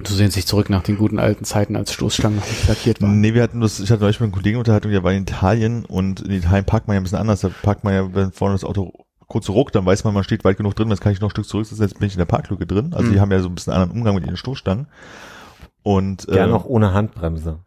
Du sehnst dich zurück nach den guten alten Zeiten, als Stoßstangen noch nicht lackiert waren. Nee, wir hatten das, ich hatte neulich mit einem Kollegen Unterhaltung, der war in Italien und in Italien parkt man ja ein bisschen anders. Da parkt man ja, wenn vorne das Auto kurz ruckt, dann weiß man, man steht weit genug drin, jetzt kann ich noch ein Stück zurücksetzen, jetzt bin ich in der Parklücke drin. Also Mhm. die haben ja so ein bisschen anderen Umgang mit ihren Stoßstangen. Und äh, noch ohne Handbremse.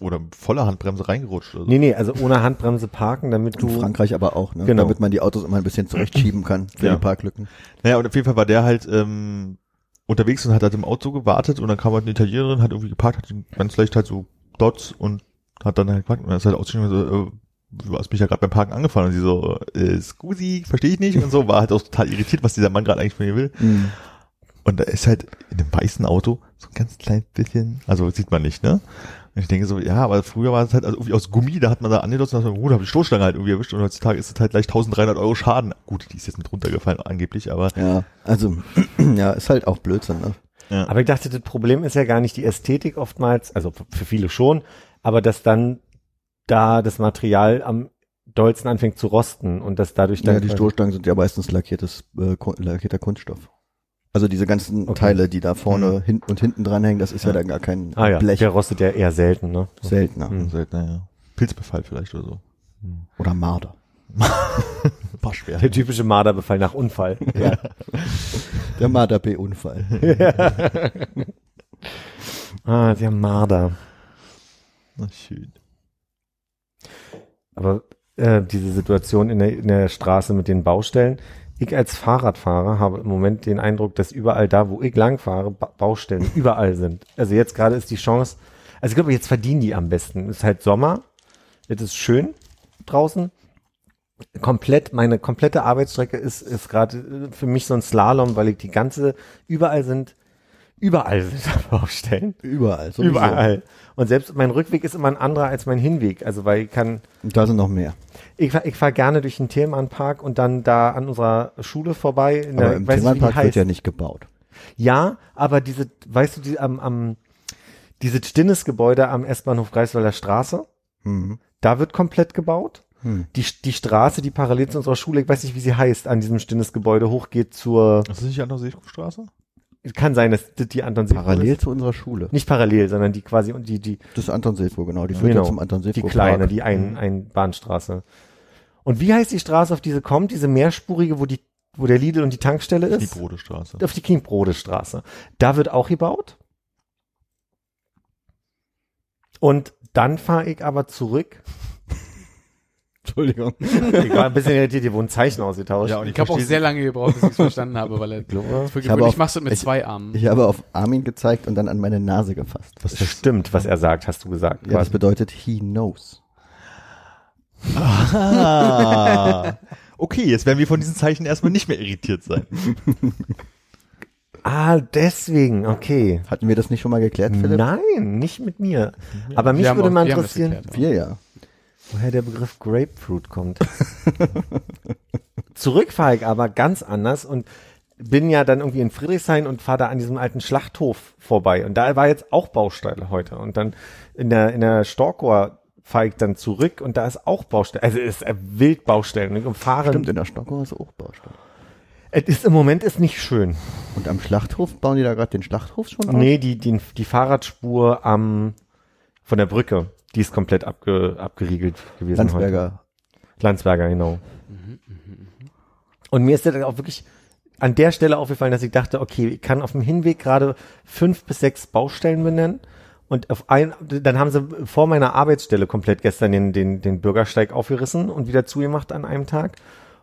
oder voller Handbremse reingerutscht oder so. Nee, nee, also ohne Handbremse parken, damit In du. Frankreich aber auch, ne? Genau. damit man die Autos immer ein bisschen zurechtschieben kann für Ja. die Parklücken. Naja, und auf jeden Fall war der halt ähm, unterwegs und hat halt im Auto gewartet und dann kam halt eine Italienerin, hat irgendwie geparkt, hat ihn ganz leicht halt so Dots und hat dann halt geparkt und dann ist halt ausgestiegen und so, äh, du hast mich ja gerade beim Parken angefahren und sie so, äh, Scusi, verstehe ich nicht und so, war halt auch total irritiert, was dieser Mann gerade eigentlich von mir will. Mhm. Und da ist halt in dem weißen Auto so ein ganz klein bisschen, also sieht man nicht, ne? Und ich denke so, ja, aber früher war es halt also irgendwie aus Gummi, da hat man da angedotzt und hat man, da habe ich Stoßstange halt irgendwie erwischt und heutzutage ist es halt gleich 1300 Euro Schaden. Gut, die ist jetzt mit runtergefallen angeblich, aber Ja, also ja, ist halt auch Blödsinn. Ne? ja. Aber ich dachte, das Problem ist ja gar nicht die Ästhetik oftmals, also für viele schon, aber dass dann da das Material am dollsten anfängt zu rosten und dass dadurch dann Ja, die Stoßstangen sind ja meistens lackiertes, äh, lackierter Kunststoff. Also diese ganzen Okay. Teile, die da vorne Mhm. hinten und hinten dranhängen, das ist ja, Ja. dann gar kein ah ja, Blech. der rostet ja eher selten, ne? Seltener. Mhm. seltener, ja. Pilzbefall vielleicht oder so. Oder Marder. War schwer. Der typische Marderbefall nach Unfall. Ja. Der Marder B-Unfall. ah, der Marder. Na schön. Aber äh, diese Situation in der, in der Straße mit den Baustellen, ich als Fahrradfahrer habe im Moment den Eindruck, dass überall da, wo ich lang fahre, ba Baustellen überall sind. Also jetzt gerade ist die Chance, also ich glaube, jetzt verdienen die am besten. Es ist halt Sommer, es ist schön draußen. Komplett, meine komplette Arbeitsstrecke ist, ist gerade äh, für mich so ein Slalom, weil ich die ganze, überall sind, überall sind da Baustellen. Überall. sowieso. Überall. Und selbst mein Rückweg ist immer ein anderer als mein Hinweg. Also weil ich kann, Und da sind noch mehr. ich, ich fahre gerne durch den Thälmannpark und dann da an unserer Schule vorbei. In Aber der, im weiß nicht, wie die Thälmannpark wird ja nicht gebaut. Ja, aber diese, weißt du, die, am, am, dieses Stinnes-Gebäude am S-Bahnhof Greifswalder Straße, Mhm. da wird komplett gebaut. Hm. Die, die Straße, die parallel zu unserer Schule, ich weiß nicht, wie sie heißt, an diesem Stinnes-Gebäude hochgeht zur, Das ist nicht die andere Seefrugstraße? Kann sein, dass das die Anton Seefruh Parallel ist. zu unserer Schule. Nicht parallel, sondern die quasi, und die, die, Das ist Anton Seefruh, genau. Die führt Genau. ja zum Anton Seefruh. die kleine, Park. die ein, ein Bahnstraße. Und wie heißt die Straße, auf diese kommt, diese mehrspurige, wo die, wo der Lidl und die Tankstelle Die ist? Brodestraße. Auf die Kniebrodestraße. Straße. Da wird auch gebaut. Und dann fahre ich aber zurück. Entschuldigung. Ich war ein bisschen irritiert, hier wurden Zeichen ausgetauscht. Ja, und Ich habe auch sehr lange gebraucht, bis ich es verstanden habe, weil er für Ich gewöhnlich auf- machst du mit ich- zwei Armen. Ich habe auf Armin gezeigt und dann an meine Nase gefasst. das stimmt, was er sagt, hast du gesagt. Ja, das bedeutet he knows. Ah. Okay, jetzt werden wir von diesen Zeichen erstmal nicht mehr irritiert sein. ah, deswegen, okay. Hatten wir das nicht schon mal geklärt, Philipp? Nein, nicht mit mir. Aber mich Wir würde auch- mal interessieren, geklärt. Wir ja. Woher der Begriff Grapefruit kommt. Zurück fahre ich aber ganz anders und bin ja dann irgendwie in Friedrichshain und fahre da an diesem alten Schlachthof vorbei. Und da war jetzt auch Baustelle heute. Und dann in der, in der Storkower fahre ich dann zurück und da ist auch Baustelle. Also es ist wild Baustellen. Und fahre, Stimmt, in der Stockau ist auch Baustelle. es ist im Moment ist nicht schön. Und am Schlachthof bauen die da gerade den Schlachthof schon auf? Nee, die, die, die Fahrradspur am, von der Brücke, die ist komplett abge, abgeriegelt gewesen heute. Landsberger. Landsberger, genau. Und mir ist das auch wirklich an der Stelle aufgefallen, dass ich dachte, okay, ich kann auf dem Hinweg gerade fünf bis sechs Baustellen benennen. Und auf ein, dann haben sie vor meiner Arbeitsstelle komplett gestern den, den, den Bürgersteig aufgerissen und wieder zugemacht an einem Tag.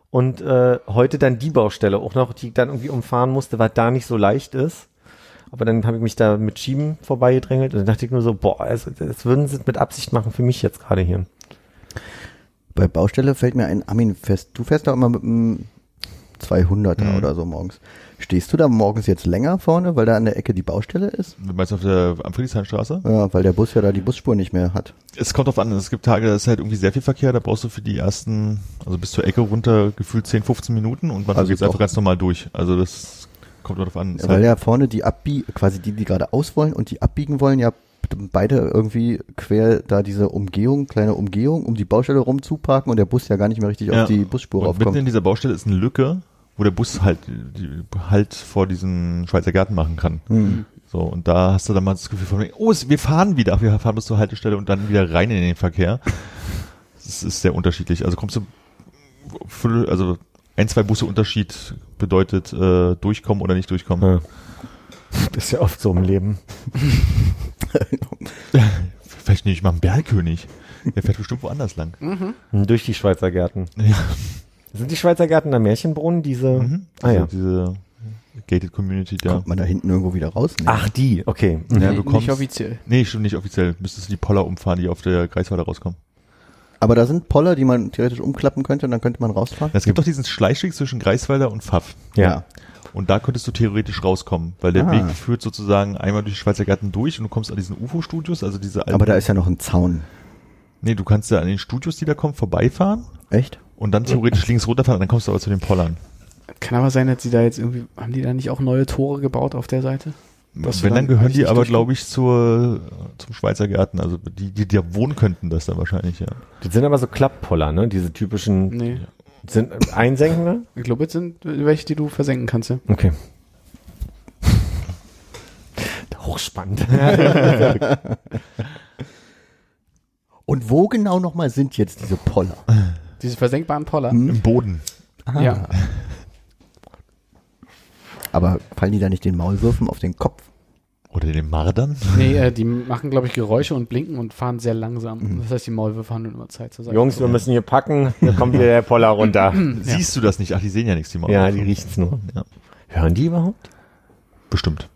Und äh, heute dann die Baustelle auch noch, die ich dann irgendwie umfahren musste, weil da nicht so leicht ist. Aber dann habe ich mich da mit Schieben vorbeigedrängelt und dann dachte ich nur so, boah, also, das würden sie mit Absicht machen für mich jetzt gerade hier. Bei Baustelle fällt mir ein Armin fest. Du fährst da immer mit einem 200er Mhm. oder so morgens. Stehst du da morgens jetzt länger vorne, weil da an der Ecke die Baustelle ist? Du meinst auf der am Friedrichshainstraße? Ja, weil der Bus ja da die Busspur nicht mehr hat. Es kommt drauf an, es gibt Tage, da ist halt irgendwie sehr viel Verkehr, da brauchst du für die ersten, also bis zur Ecke runter gefühlt 10, 15 Minuten und man Also geht einfach ganz normal durch. Also das kommt drauf an. Weil halt- ja vorne die abbie quasi die, die gerade aus wollen und die abbiegen wollen, ja beide irgendwie quer da diese Umgehung, kleine Umgehung, um die Baustelle rumzuparken und der Bus ja gar nicht mehr richtig Ja. auf die Busspur und mitten in raufkommt. dieser Baustelle ist eine Lücke, wo der Bus halt, die, halt vor diesen Schweizer Garten machen kann. Hm. So, und da hast du dann mal das Gefühl von, oh, wir fahren wieder, wir fahren bis zur Haltestelle und dann wieder rein in den Verkehr. Das ist sehr unterschiedlich. Also kommst du, also ein, zwei Busse Unterschied bedeutet äh, durchkommen oder nicht durchkommen. Ja. Das ist ja oft so im Leben. Vielleicht nehme ich mal einen Bergkönig. Der fährt bestimmt woanders lang. Durch die Schweizer Gärten. Ja. Sind die Schweizer Gärten am Märchenbrunnen, diese? Mhm. Ah ja. Also diese Gated Community da. Kommt man da hinten irgendwo wieder raus? Nee. Ach, die, okay. Ja, Nee, du kommst, nicht offiziell. Nee, stimmt nicht offiziell. Müsstest du die Poller umfahren, die auf der Greifswalder rauskommen. Aber da sind Poller, die man theoretisch umklappen könnte und dann könnte man rausfahren. Es gibt doch diesen Schleichweg zwischen Greifswalder und Pfaff. Ja. Und da könntest du theoretisch rauskommen, weil der Ah. Weg führt sozusagen einmal durch die Schweizer Garten durch und du kommst an diesen UFO-Studios, also diese alten, Aber da ist ja noch ein Zaun. Nee, du kannst ja an den Studios, die da kommen, vorbeifahren Echt? und dann theoretisch links runterfahren und dann kommst du aber zu den Pollern. Kann aber sein, dass sie da jetzt irgendwie, haben die da nicht auch neue Tore gebaut auf der Seite? Du Wenn, dann dann gehören die aber, glaube ich, zur, zum Schweizer Garten. Also die, die da wohnen könnten das dann wahrscheinlich, ja. Das sind aber so Klapppoller, ne? Diese typischen, Nee. sind einsenkende? Ich glaube, jetzt sind welche, die du versenken kannst, ja. Okay. Hochspannend. Und wo genau nochmal sind jetzt diese Poller? Diese versenkbaren Poller. Hm? Im Boden. Ja. Aber fallen die da nicht den Maulwürfen auf den Kopf? Oder den Mardern. Nee, äh, die machen, glaube ich, Geräusche und blinken und fahren sehr langsam. Mhm. Das heißt, die Maulwürfe haben nur immer Zeit zur Seite. Jungs, wir müssen hier packen. Hier kommt wieder der Poller runter. Siehst du das nicht? Ach, die sehen ja nichts, die Maulwürfe. ja, die riecht's nur. Ja, Hören die überhaupt? bestimmt.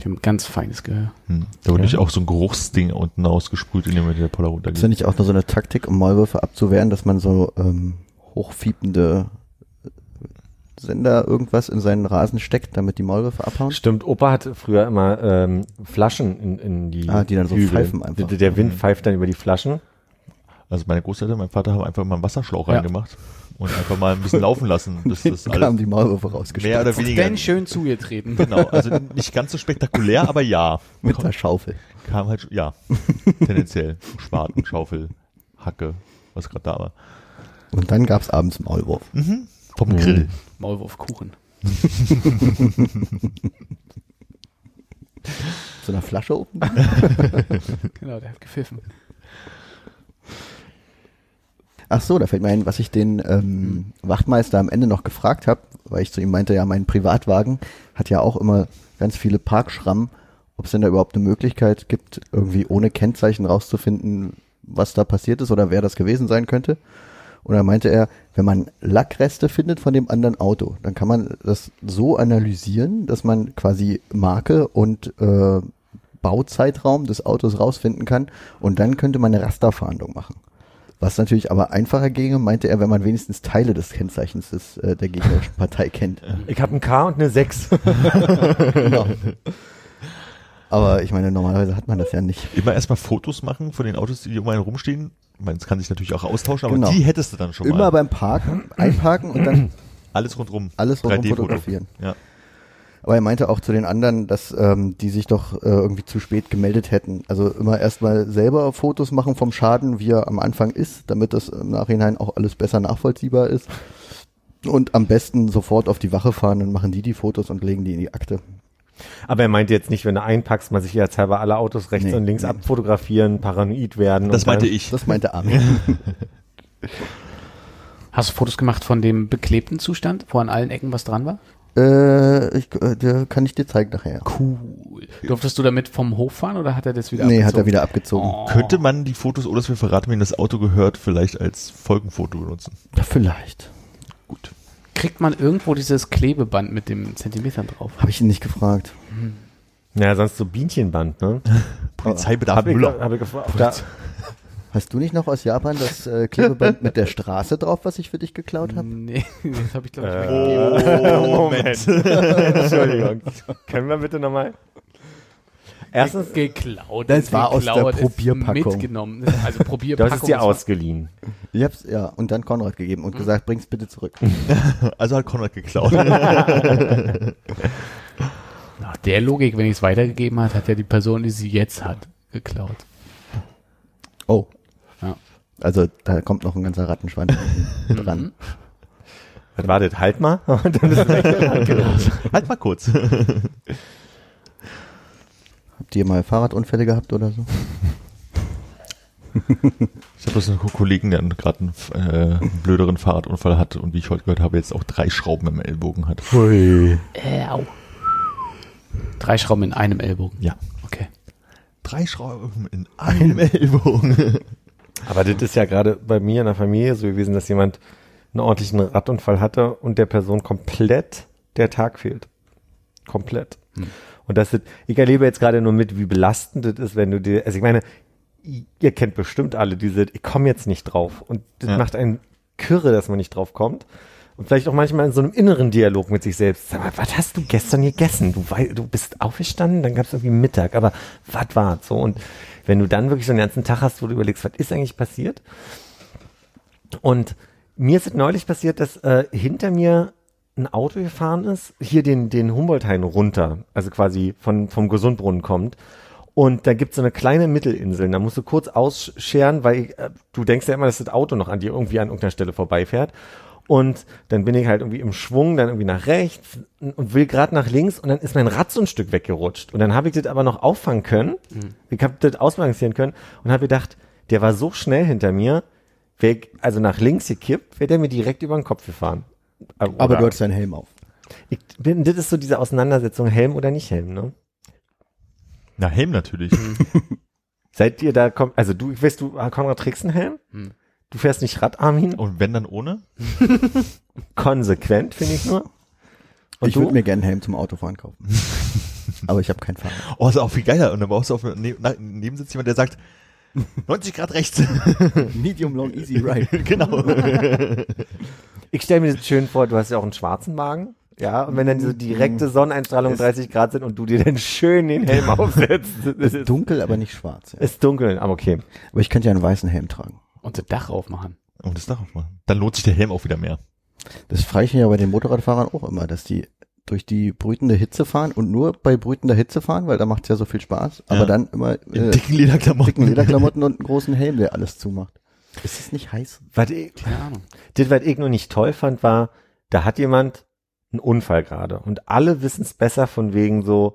Die haben ganz feines Gehör. Hm. Da wurde nicht auch so ein Geruchsding unten ausgesprüht, indem der Poller Ist runtergeht. ja nicht auch nur so eine Taktik, um Maulwürfe abzuwehren, dass man so ähm, hochfiepende Sender irgendwas in seinen Rasen steckt, damit die Maulwürfe abhauen? Stimmt, Opa hatte früher immer ähm, Flaschen in, in die Ah, die dann so Hügel. pfeifen einfach. Der, der Wind pfeift dann über die Flaschen. Also meine Großeltern, mein Vater haben einfach mal einen Wasserschlauch Ja. reingemacht und einfach mal ein bisschen laufen lassen. Das ist Dann kamen alles die Maulwürfe mehr oder weniger. Denn schön zugetreten. Genau, also nicht ganz so spektakulär, aber ja. mit der Schaufel. Kam halt, ja, tendenziell. Spaten, Schaufel, Hacke, was gerade da war. Und dann gab's abends Maulwurf. Vom Mhm. Grill. Maulwurfkuchen. So einer Flasche oben. Genau, der hat gepfiffen. Ach so, da fällt mir ein, was ich den ähm, Wachtmeister am Ende noch gefragt habe, weil ich zu ihm meinte, ja, mein Privatwagen hat ja auch immer ganz viele Parkschrammen, ob es denn da überhaupt eine Möglichkeit gibt, irgendwie ohne Kennzeichen rauszufinden, was da passiert ist oder wer das gewesen sein könnte. Und da meinte er, wenn man Lackreste findet von dem anderen Auto, dann kann man das so analysieren, dass man quasi Marke und äh, Bauzeitraum des Autos rausfinden kann und dann könnte man eine Rasterfahndung machen. Was natürlich aber einfacher ginge, meinte er, wenn man wenigstens Teile des Kennzeichens des, äh, der gegnerischen Partei kennt. Ich habe ein K und eine 6. genau. Aber ich meine, normalerweise hat man das ja nicht. Immer erstmal Fotos machen von den Autos, die um einen rumstehen. Ich meine, es kann sich natürlich auch austauschen, aber Genau. die hättest du dann schon Immer mal. beim Parken, einparken und dann Alles rundrum. alles rundum 3D-Foto. fotografieren. Ja. Aber er meinte auch zu den anderen, dass ähm, die sich doch äh, irgendwie zu spät gemeldet hätten. Also immer erstmal selber Fotos machen vom Schaden, wie er am Anfang ist, damit das im Nachhinein auch alles besser nachvollziehbar ist. Und am besten sofort auf die Wache fahren, dann machen die die Fotos und legen die in die Akte. Aber er meinte jetzt nicht, wenn du einpackst, man sich jetzt halber alle Autos rechts Nee, und links nee. abfotografieren, paranoid werden. Das meinte ich. Das meinte Armin. Hast du Fotos gemacht von dem beklebten Zustand, wo an allen Ecken was dran war? Äh, ich, äh, der kann ich dir zeigen nachher. Cool. Durftest du damit vom Hof fahren oder hat er das wieder Nee, hat abgezogen? er wieder abgezogen. Oh. Könnte man die Fotos, oder dass wir verraten, wenn das Auto gehört, vielleicht als Folgenfoto benutzen? Ja, vielleicht. Gut. Kriegt man irgendwo dieses Klebeband mit dem Zentimetern drauf? Habe ich ihn nicht gefragt. Ja, sonst so Bienchenband, ne? Polizeibedarf Hab ich, Müller. hab ich gefragt. Da, Hast du nicht noch aus Japan das äh, Klebeband mit der Straße drauf, was ich für dich geklaut habe? Nee, das habe ich glaube ich Äh, weggegeben. Moment. Entschuldigung. Können wir bitte nochmal? Erstens, geklaut. Das war aus der ist Probierpackung. Mitgenommen. Also Probierpackung. du hast es dir ist- ausgeliehen. Ich hab's, ja, und dann Konrad gegeben und gesagt, bring's bitte zurück. Also hat Konrad geklaut. Nach der Logik, wenn ich es weitergegeben hat, hat ja die Person, die sie jetzt hat, geklaut. Oh. Ja. Also da kommt noch ein ganzer Rattenschwanz dran. Was war das? Halt mal. Und dann ist es weg. halt mal kurz. Habt ihr mal Fahrradunfälle gehabt oder so? Ich habe bloß einen Ko- Kollegen, der gerade einen, äh, einen blöderen Fahrradunfall hat und wie ich heute gehört habe, jetzt auch drei Schrauben im Ellbogen hat. Hui. Äh, au. Drei Schrauben in einem Ellbogen. Ja. Okay. Drei Schrauben in einem Ellbogen. Aber das ist ja gerade bei mir in der Familie so gewesen, dass jemand einen ordentlichen Radunfall hatte und der Person komplett der Tag fehlt. Komplett. Und das ist, ich erlebe jetzt gerade nur mit, wie belastend das ist, wenn du dir, also ich meine, ihr kennt bestimmt alle diese, ich komme jetzt nicht drauf. Und das Ja. macht einen Kürre, dass man nicht drauf kommt. Und vielleicht auch manchmal in so einem inneren Dialog mit sich selbst. Sag mal, was hast du gestern gegessen? Du, du bist aufgestanden, dann gab es irgendwie Mittag, aber was war so? Und wenn du dann wirklich so einen ganzen Tag hast, wo du überlegst, was ist eigentlich passiert? Und mir ist es neulich passiert, dass äh, hinter mir ein Auto gefahren ist, hier den, den Humboldthain runter, also quasi von, vom Gesundbrunnen kommt. Und da gibt's so eine kleine Mittelinsel. Da musst du kurz ausscheren, weil äh, du denkst ja immer, dass das Auto noch an dir irgendwie an irgendeiner Stelle vorbeifährt. Und dann bin ich halt irgendwie im Schwung, dann irgendwie nach rechts und will gerade nach links und dann ist mein Rad so ein Stück weggerutscht. Und dann habe ich das aber noch auffangen können. Ich habe das ausbalancieren können und habe gedacht, der war so schnell hinter mir, wär ich also nach links gekippt, wäre der mir direkt über den Kopf gefahren. Aber Oder- du hattest deinen Helm auf. ich bin, das ist so diese Auseinandersetzung, Helm oder nicht Helm, ne? Na, Helm natürlich. Seid ihr da, kommt, also du, weißt du, Konrad, trägst einen Helm? Hm. Du fährst nicht Rad, Armin? Und wenn dann ohne? Konsequent, finde ich nur. Und ich würde mir gerne einen Helm zum Autofahren kaufen. Aber ich habe kein Fahrrad. Oh, ist auch viel geiler. Und dann brauchst du auf einem ne na, neben sitzt jemand, der sagt, 90 Grad rechts. Medium, long, easy ride. genau. Ich stelle mir das schön vor, du hast ja auch einen schwarzen Wagen. Ja, und wenn dann diese direkte Sonneneinstrahlung Ist- 30 Grad sind und du dir dann schön den Helm aufsetzt. Das ist, Dunkel, aber nicht schwarz. Ja. ist dunkel, aber okay. Aber ich könnte ja einen weißen Helm tragen. Und das Dach aufmachen. Und das darauf machen. Dann lohnt sich der Helm auch wieder mehr. Das frage ich mich ja bei den Motorradfahrern auch immer, dass die durch die brütende Hitze fahren und nur bei brütender Hitze fahren, weil da macht's ja so viel Spaß, aber Ja. dann immer äh, dicken Lederklamotten. dicken Lederklamotten und einen großen Helm, der alles zumacht. Ist es nicht heiß? Was ich, Keine Ahnung. das, was ich nur nicht toll fand, war, da hat jemand einen Unfall gerade und alle wissen es besser von wegen so,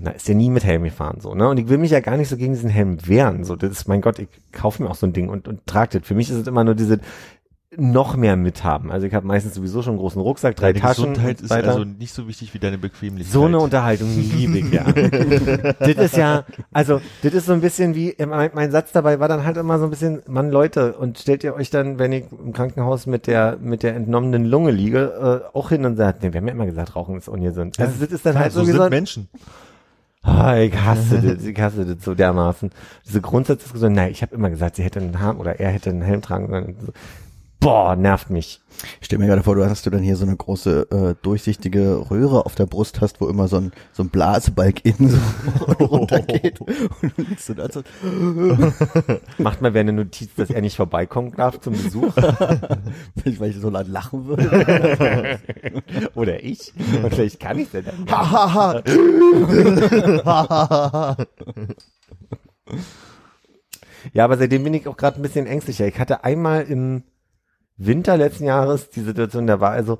na, ist ja nie mit Helm gefahren, so, ne? Und ich will mich ja gar nicht so gegen diesen Helm wehren, so, das ist, mein Gott, ich kaufe mir auch so ein Ding und, und trage das. Für mich ist es immer nur diese, noch mehr mithaben. Also ich habe meistens sowieso schon einen großen Rucksack, drei Deine Taschen Gesundheit und ist weiter. also nicht so wichtig wie deine Bequemlichkeit. So eine Unterhaltung liebe ich ja. das ist ja, also das ist so ein bisschen wie, mein, mein Satz dabei war dann halt immer so ein bisschen, Mann Leute, und stellt ihr euch dann, wenn ich im Krankenhaus mit der mit der entnommenen Lunge liege, äh, auch hin und sagt, nee, wir haben ja immer gesagt, Rauchen ist ungesund. Also das ist dann Ja, halt so so, sind Menschen. ah, ich hasse das, ich hasse das so dermaßen. Diese Grundsatzdiskussion, nein, ich habe immer gesagt, sie hätte einen Helm oder er hätte einen Helm tragen sollen. Boah, nervt mich. Ich stell mir gerade vor, du hast du dann hier so eine große äh, durchsichtige Röhre auf der Brust hast, wo immer so ein so ein Blasebalg innen so runtergeht und du liegst so da so, Macht mal wer eine Notiz, dass er nicht vorbeikommen darf zum Besuch. weil ich so laut lachen würde. Oder ich. Und vielleicht kann ich denn dann. Hahaha. Ja, aber seitdem bin ich auch gerade ein bisschen ängstlicher. Ich hatte einmal im Winter letzten Jahres die Situation, da war also,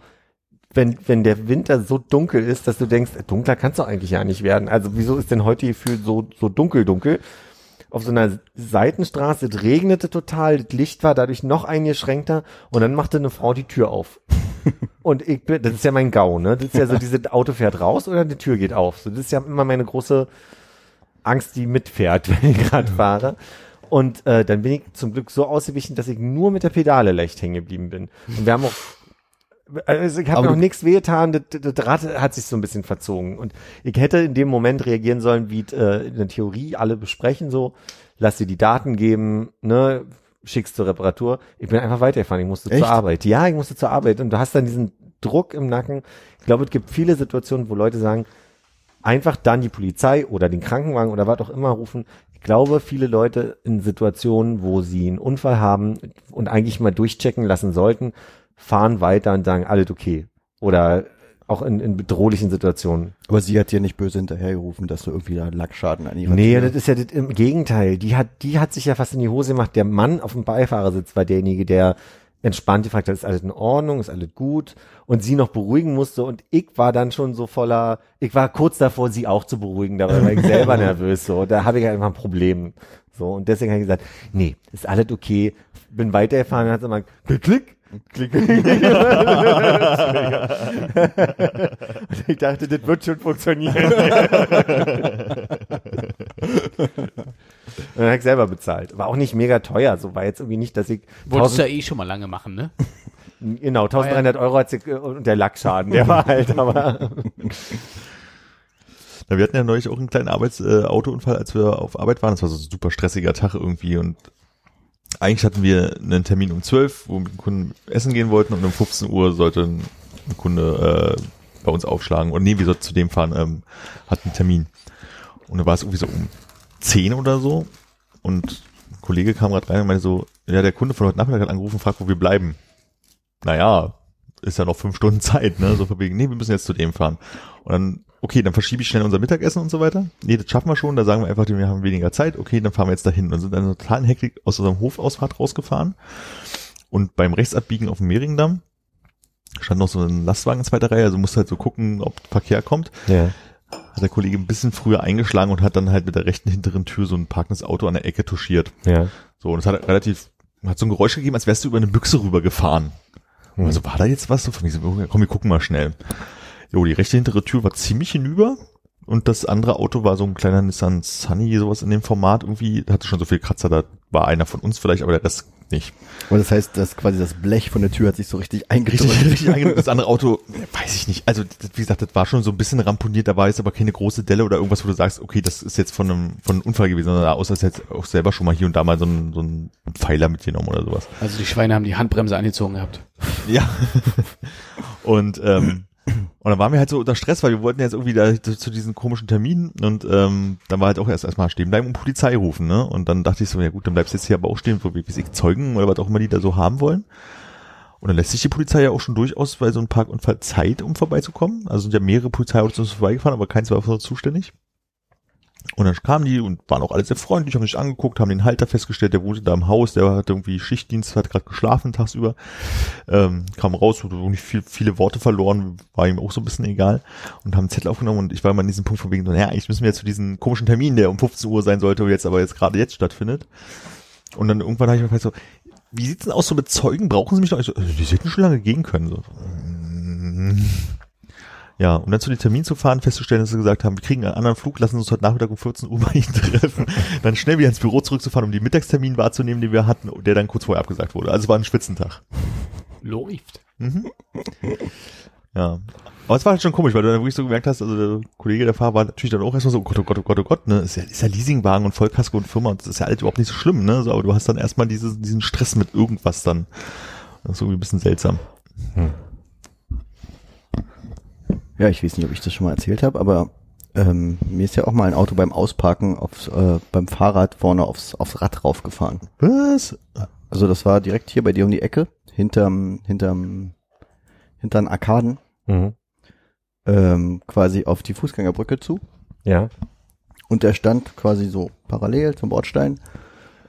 wenn, wenn der Winter so dunkel ist, dass du denkst, äh, dunkler kannst du eigentlich ja nicht werden. Also wieso ist denn heute gefühlt so, so dunkel, dunkel? auf so einer Seitenstraße, es regnete total, das Licht war dadurch noch eingeschränkter und dann machte eine Frau die Tür auf. und ich bin, das ist ja mein Gau, ne? Das ist ja so, diese Auto fährt raus oder die Tür geht auf. So, das ist ja immer meine große Angst, die mitfährt, wenn ich gerade fahre. Und äh, dann bin ich zum Glück so ausgewichen, dass ich nur mit der Pedale leicht hängen geblieben bin. Und wir haben auch also ich habe noch nichts wehgetan, das, das Rad hat sich so ein bisschen verzogen. Und ich hätte in dem Moment reagieren sollen, wie äh, in der Theorie alle besprechen, so, lass dir die Daten geben, ne, schickst zur Reparatur. Ich bin einfach weitergefahren, ich musste Echt? zur Arbeit. Ja, ich musste zur Arbeit. Und du hast dann diesen Druck im Nacken. Ich glaube, es gibt viele Situationen, wo Leute sagen, einfach dann die Polizei oder den Krankenwagen oder was auch immer rufen. Ich glaube, viele Leute in Situationen, wo sie einen Unfall haben und eigentlich mal durchchecken lassen sollten, fahren weiter und sagen, alles okay. Oder auch in, in bedrohlichen Situationen. Aber sie hat dir nicht böse hinterhergerufen, dass du irgendwie da Lackschaden an ihrer Nee, Tür- das ist ja das, im Gegenteil. Die hat, die hat sich ja fast in die Hose gemacht. Der Mann auf dem Beifahrersitz war derjenige, der entspannt gefragt hat, ist alles in Ordnung, ist alles gut. Und sie noch beruhigen musste. Und ich war dann schon so voller, ich war kurz davor, sie auch zu beruhigen, da war ich selber nervös so, da habe ich einfach ein Problem so. Und deswegen habe ich gesagt, nee, ist alles okay, bin weitergefahren und hat immer klick, klick, klick, klick. und ich dachte, das wird schon funktionieren. Und dann habe ich selber bezahlt. War auch nicht mega teuer. So war jetzt irgendwie nicht, dass ich Wolltest du 1000, ja eh schon mal lange machen, ne? genau 1300 Euro hat sie, und der Lackschaden, der war halt, aber Na, wir hatten ja neulich auch einen kleinen Arbeits äh, Autounfall, als wir auf Arbeit waren. Das war so ein super stressiger Tag irgendwie und eigentlich hatten wir einen Termin um 12, wo wir mit dem Kunden essen gehen wollten und um 15 Uhr sollte ein Kunde äh, bei uns aufschlagen. Und nee, wir sollten zu dem fahren, ähm, hatten einen Termin. Und da war es irgendwie so um 10 oder so und ein Kollege kam gerade rein und meinte so, ja, der Kunde von heute Nachmittag hat angerufen fragt, wo wir bleiben. Naja, ist ja noch fünf Stunden Zeit, ne? So von wegen, nee, wir müssen jetzt zu dem fahren. Und dann, okay, dann verschiebe ich schnell unser Mittagessen und so weiter. Nee, das schaffen wir schon. Da sagen wir einfach, wir haben weniger Zeit. Okay, dann fahren wir jetzt dahin. Und sind dann totalen Hektik aus unserem Hofausfahrt rausgefahren. Und beim Rechtsabbiegen auf dem Mehringdamm stand noch so ein Lastwagen in zweiter Reihe. Also musste halt so gucken, ob Verkehr kommt. ja. Hat der Kollege ein bisschen früher eingeschlagen und hat dann halt mit der rechten hinteren Tür so ein parkendes Auto an der Ecke touchiert. ja. So, und es hat relativ, hat so ein Geräusch gegeben, als wärst du über eine Büchse rübergefahren. Und also war da jetzt was? So von diesem, komm, wir gucken mal schnell. Jo, die rechte hintere Tür war ziemlich hinüber und das andere Auto war so ein kleiner Nissan Sunny, sowas in dem Format irgendwie, hatte schon so viel Kratzer, da war einer von uns vielleicht, aber der Rest nicht. Aber das heißt, dass quasi das Blech von der Tür hat sich so richtig eingedrückt. Richtig, richtig eingedrückt. Das andere Auto, weiß ich nicht. Also, das, wie gesagt, das war schon so ein bisschen ramponiert, da war jetzt aber keine große Delle oder irgendwas, wo du sagst, okay, das ist jetzt von einem, von einem Unfall gewesen, sondern außer es jetzt auch selber schon mal hier und da mal so ein, so ein Pfeiler mitgenommen oder sowas. Also die Schweine haben die Handbremse angezogen gehabt. Ja. und ähm, und dann waren wir halt so unter Stress, weil wir wollten jetzt irgendwie da zu, diesen komischen Terminen und ähm, dann war halt auch erst erstmal stehen bleiben und Polizei rufen, ne? Und dann dachte ich so, ja gut, dann bleibst du jetzt hier aber auch stehen, wo wir wie ich Zeugen oder was auch immer die da so haben wollen. Und dann lässt sich die Polizei ja auch schon durchaus bei so einem Parkunfall Zeit, um vorbeizukommen. Also sind ja mehrere Polizeiautos vorbeigefahren, aber keins war für uns zuständig. Und dann kamen die und waren auch alle sehr freundlich, haben sich angeguckt, haben den Halter festgestellt, der wohnte da im Haus, der hatte irgendwie Schichtdienst, hat gerade geschlafen tagsüber, ähm, kam raus, wurde nicht viel, viele Worte verloren, war ihm auch so ein bisschen egal und haben einen Zettel aufgenommen und ich war immer an diesem Punkt von wegen, so, naja, eigentlich müssen wir jetzt zu diesem komischen Termin, der um 15 Uhr sein sollte, jetzt aber jetzt gerade jetzt stattfindet. Und dann irgendwann habe ich mir gefragt, so, wie sieht's denn aus so mit Zeugen? Brauchen Sie mich noch? Ich so, also, die hätten schon lange gehen können. So. Ja, und dann zu dem Termin zu fahren, festzustellen, dass sie gesagt haben, wir kriegen einen anderen Flug, lassen uns heute Nachmittag um 14 Uhr bei Ihnen treffen. Dann schnell wieder ins Büro zurückzufahren, um den Mittagstermin wahrzunehmen, den wir hatten, der dann kurz vorher abgesagt wurde. Also es war ein Schwitzentag. Läuft. Mhm. Ja. Aber es war halt schon komisch, weil du dann wirklich so gemerkt hast, also der Kollege, der Fahrer war natürlich dann auch erstmal so, oh Gott, oh Gott, oh Gott, oh Gott, ne, ist ja, ist ja Leasingwagen und Vollkasko und Firma und das ist ja alles überhaupt nicht so schlimm, ne, so, aber du hast dann erstmal dieses, diesen Stress mit irgendwas dann. Das ist irgendwie ein bisschen seltsam. Ja, ich weiß nicht, ob ich das schon mal erzählt habe, aber ähm, mir ist ja auch mal ein Auto beim Ausparken aufs, äh, beim Fahrrad vorne aufs, aufs Rad raufgefahren. Was? Also das war direkt hier bei dir um die Ecke, hinterm, hinterm, hinter den Arkaden, Mhm. ähm, quasi auf die Fußgängerbrücke zu. Ja. Und der stand quasi so parallel zum Bordstein,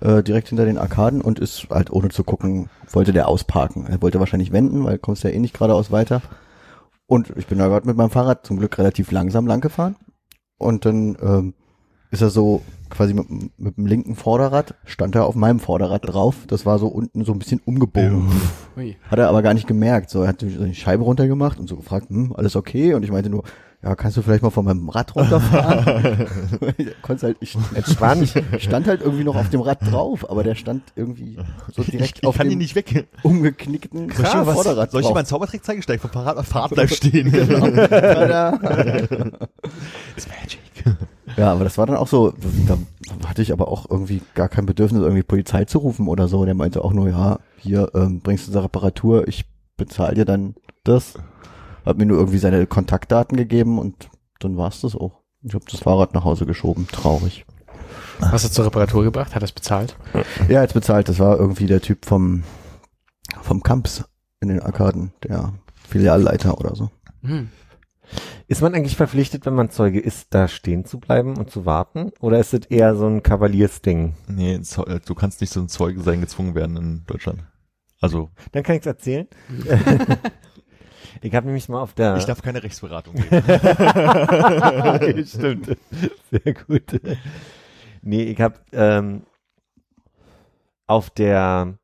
äh, direkt hinter den Arkaden und ist halt ohne zu gucken, wollte der ausparken. Er wollte wahrscheinlich wenden, weil kommst ja eh nicht geradeaus weiter. Und ich bin da gerade mit meinem Fahrrad zum Glück relativ langsam lang gefahren. Und dann ähm, ist er so quasi mit, mit dem linken Vorderrad, stand er auf meinem Vorderrad drauf. Das war so unten so ein bisschen umgebogen. Hat er aber gar nicht gemerkt. So, er hat die Scheibe runtergemacht und so gefragt, hm, alles okay? Und ich meinte nur, ja, kannst du vielleicht mal von meinem Rad runterfahren? Konntest halt, ich, Entspannt. ich stand halt irgendwie noch auf dem Rad drauf, aber der stand irgendwie so direkt ich, ich auf kann dem ihn nicht weg. umgeknickten dir was- Vorderrad Soll ich dir mal einen Zaubertrick zeigen? Steig vom Fahrrad auf Fahrrad bleib stehen. It's magic. Ja, aber das war dann auch so, da hatte ich aber auch irgendwie gar kein Bedürfnis, irgendwie Polizei zu rufen oder so. Der meinte auch nur, ja, hier ähm, bringst du zur Reparatur, ich bezahle dir dann das. Hat mir nur irgendwie seine Kontaktdaten gegeben und dann war's das auch. Ich habe das Fahrrad nach Hause geschoben, traurig. Hast du zur Reparatur gebracht? Hat das bezahlt? Ja, jetzt bezahlt, das war irgendwie der Typ vom, vom Kamps in den Arkaden, der Filialleiter oder so. Hm. Ist man eigentlich verpflichtet, wenn man Zeuge ist, da stehen zu bleiben und zu warten? Oder ist es eher so ein Kavaliersding? Nee, äh, du kannst nicht so ein Zeuge sein gezwungen werden in Deutschland. Also, Dann kann ich's erzählen. ich habe nämlich mal auf der... ich darf keine Rechtsberatung geben. Stimmt. Sehr gut. Nee, ich habe ähm, auf der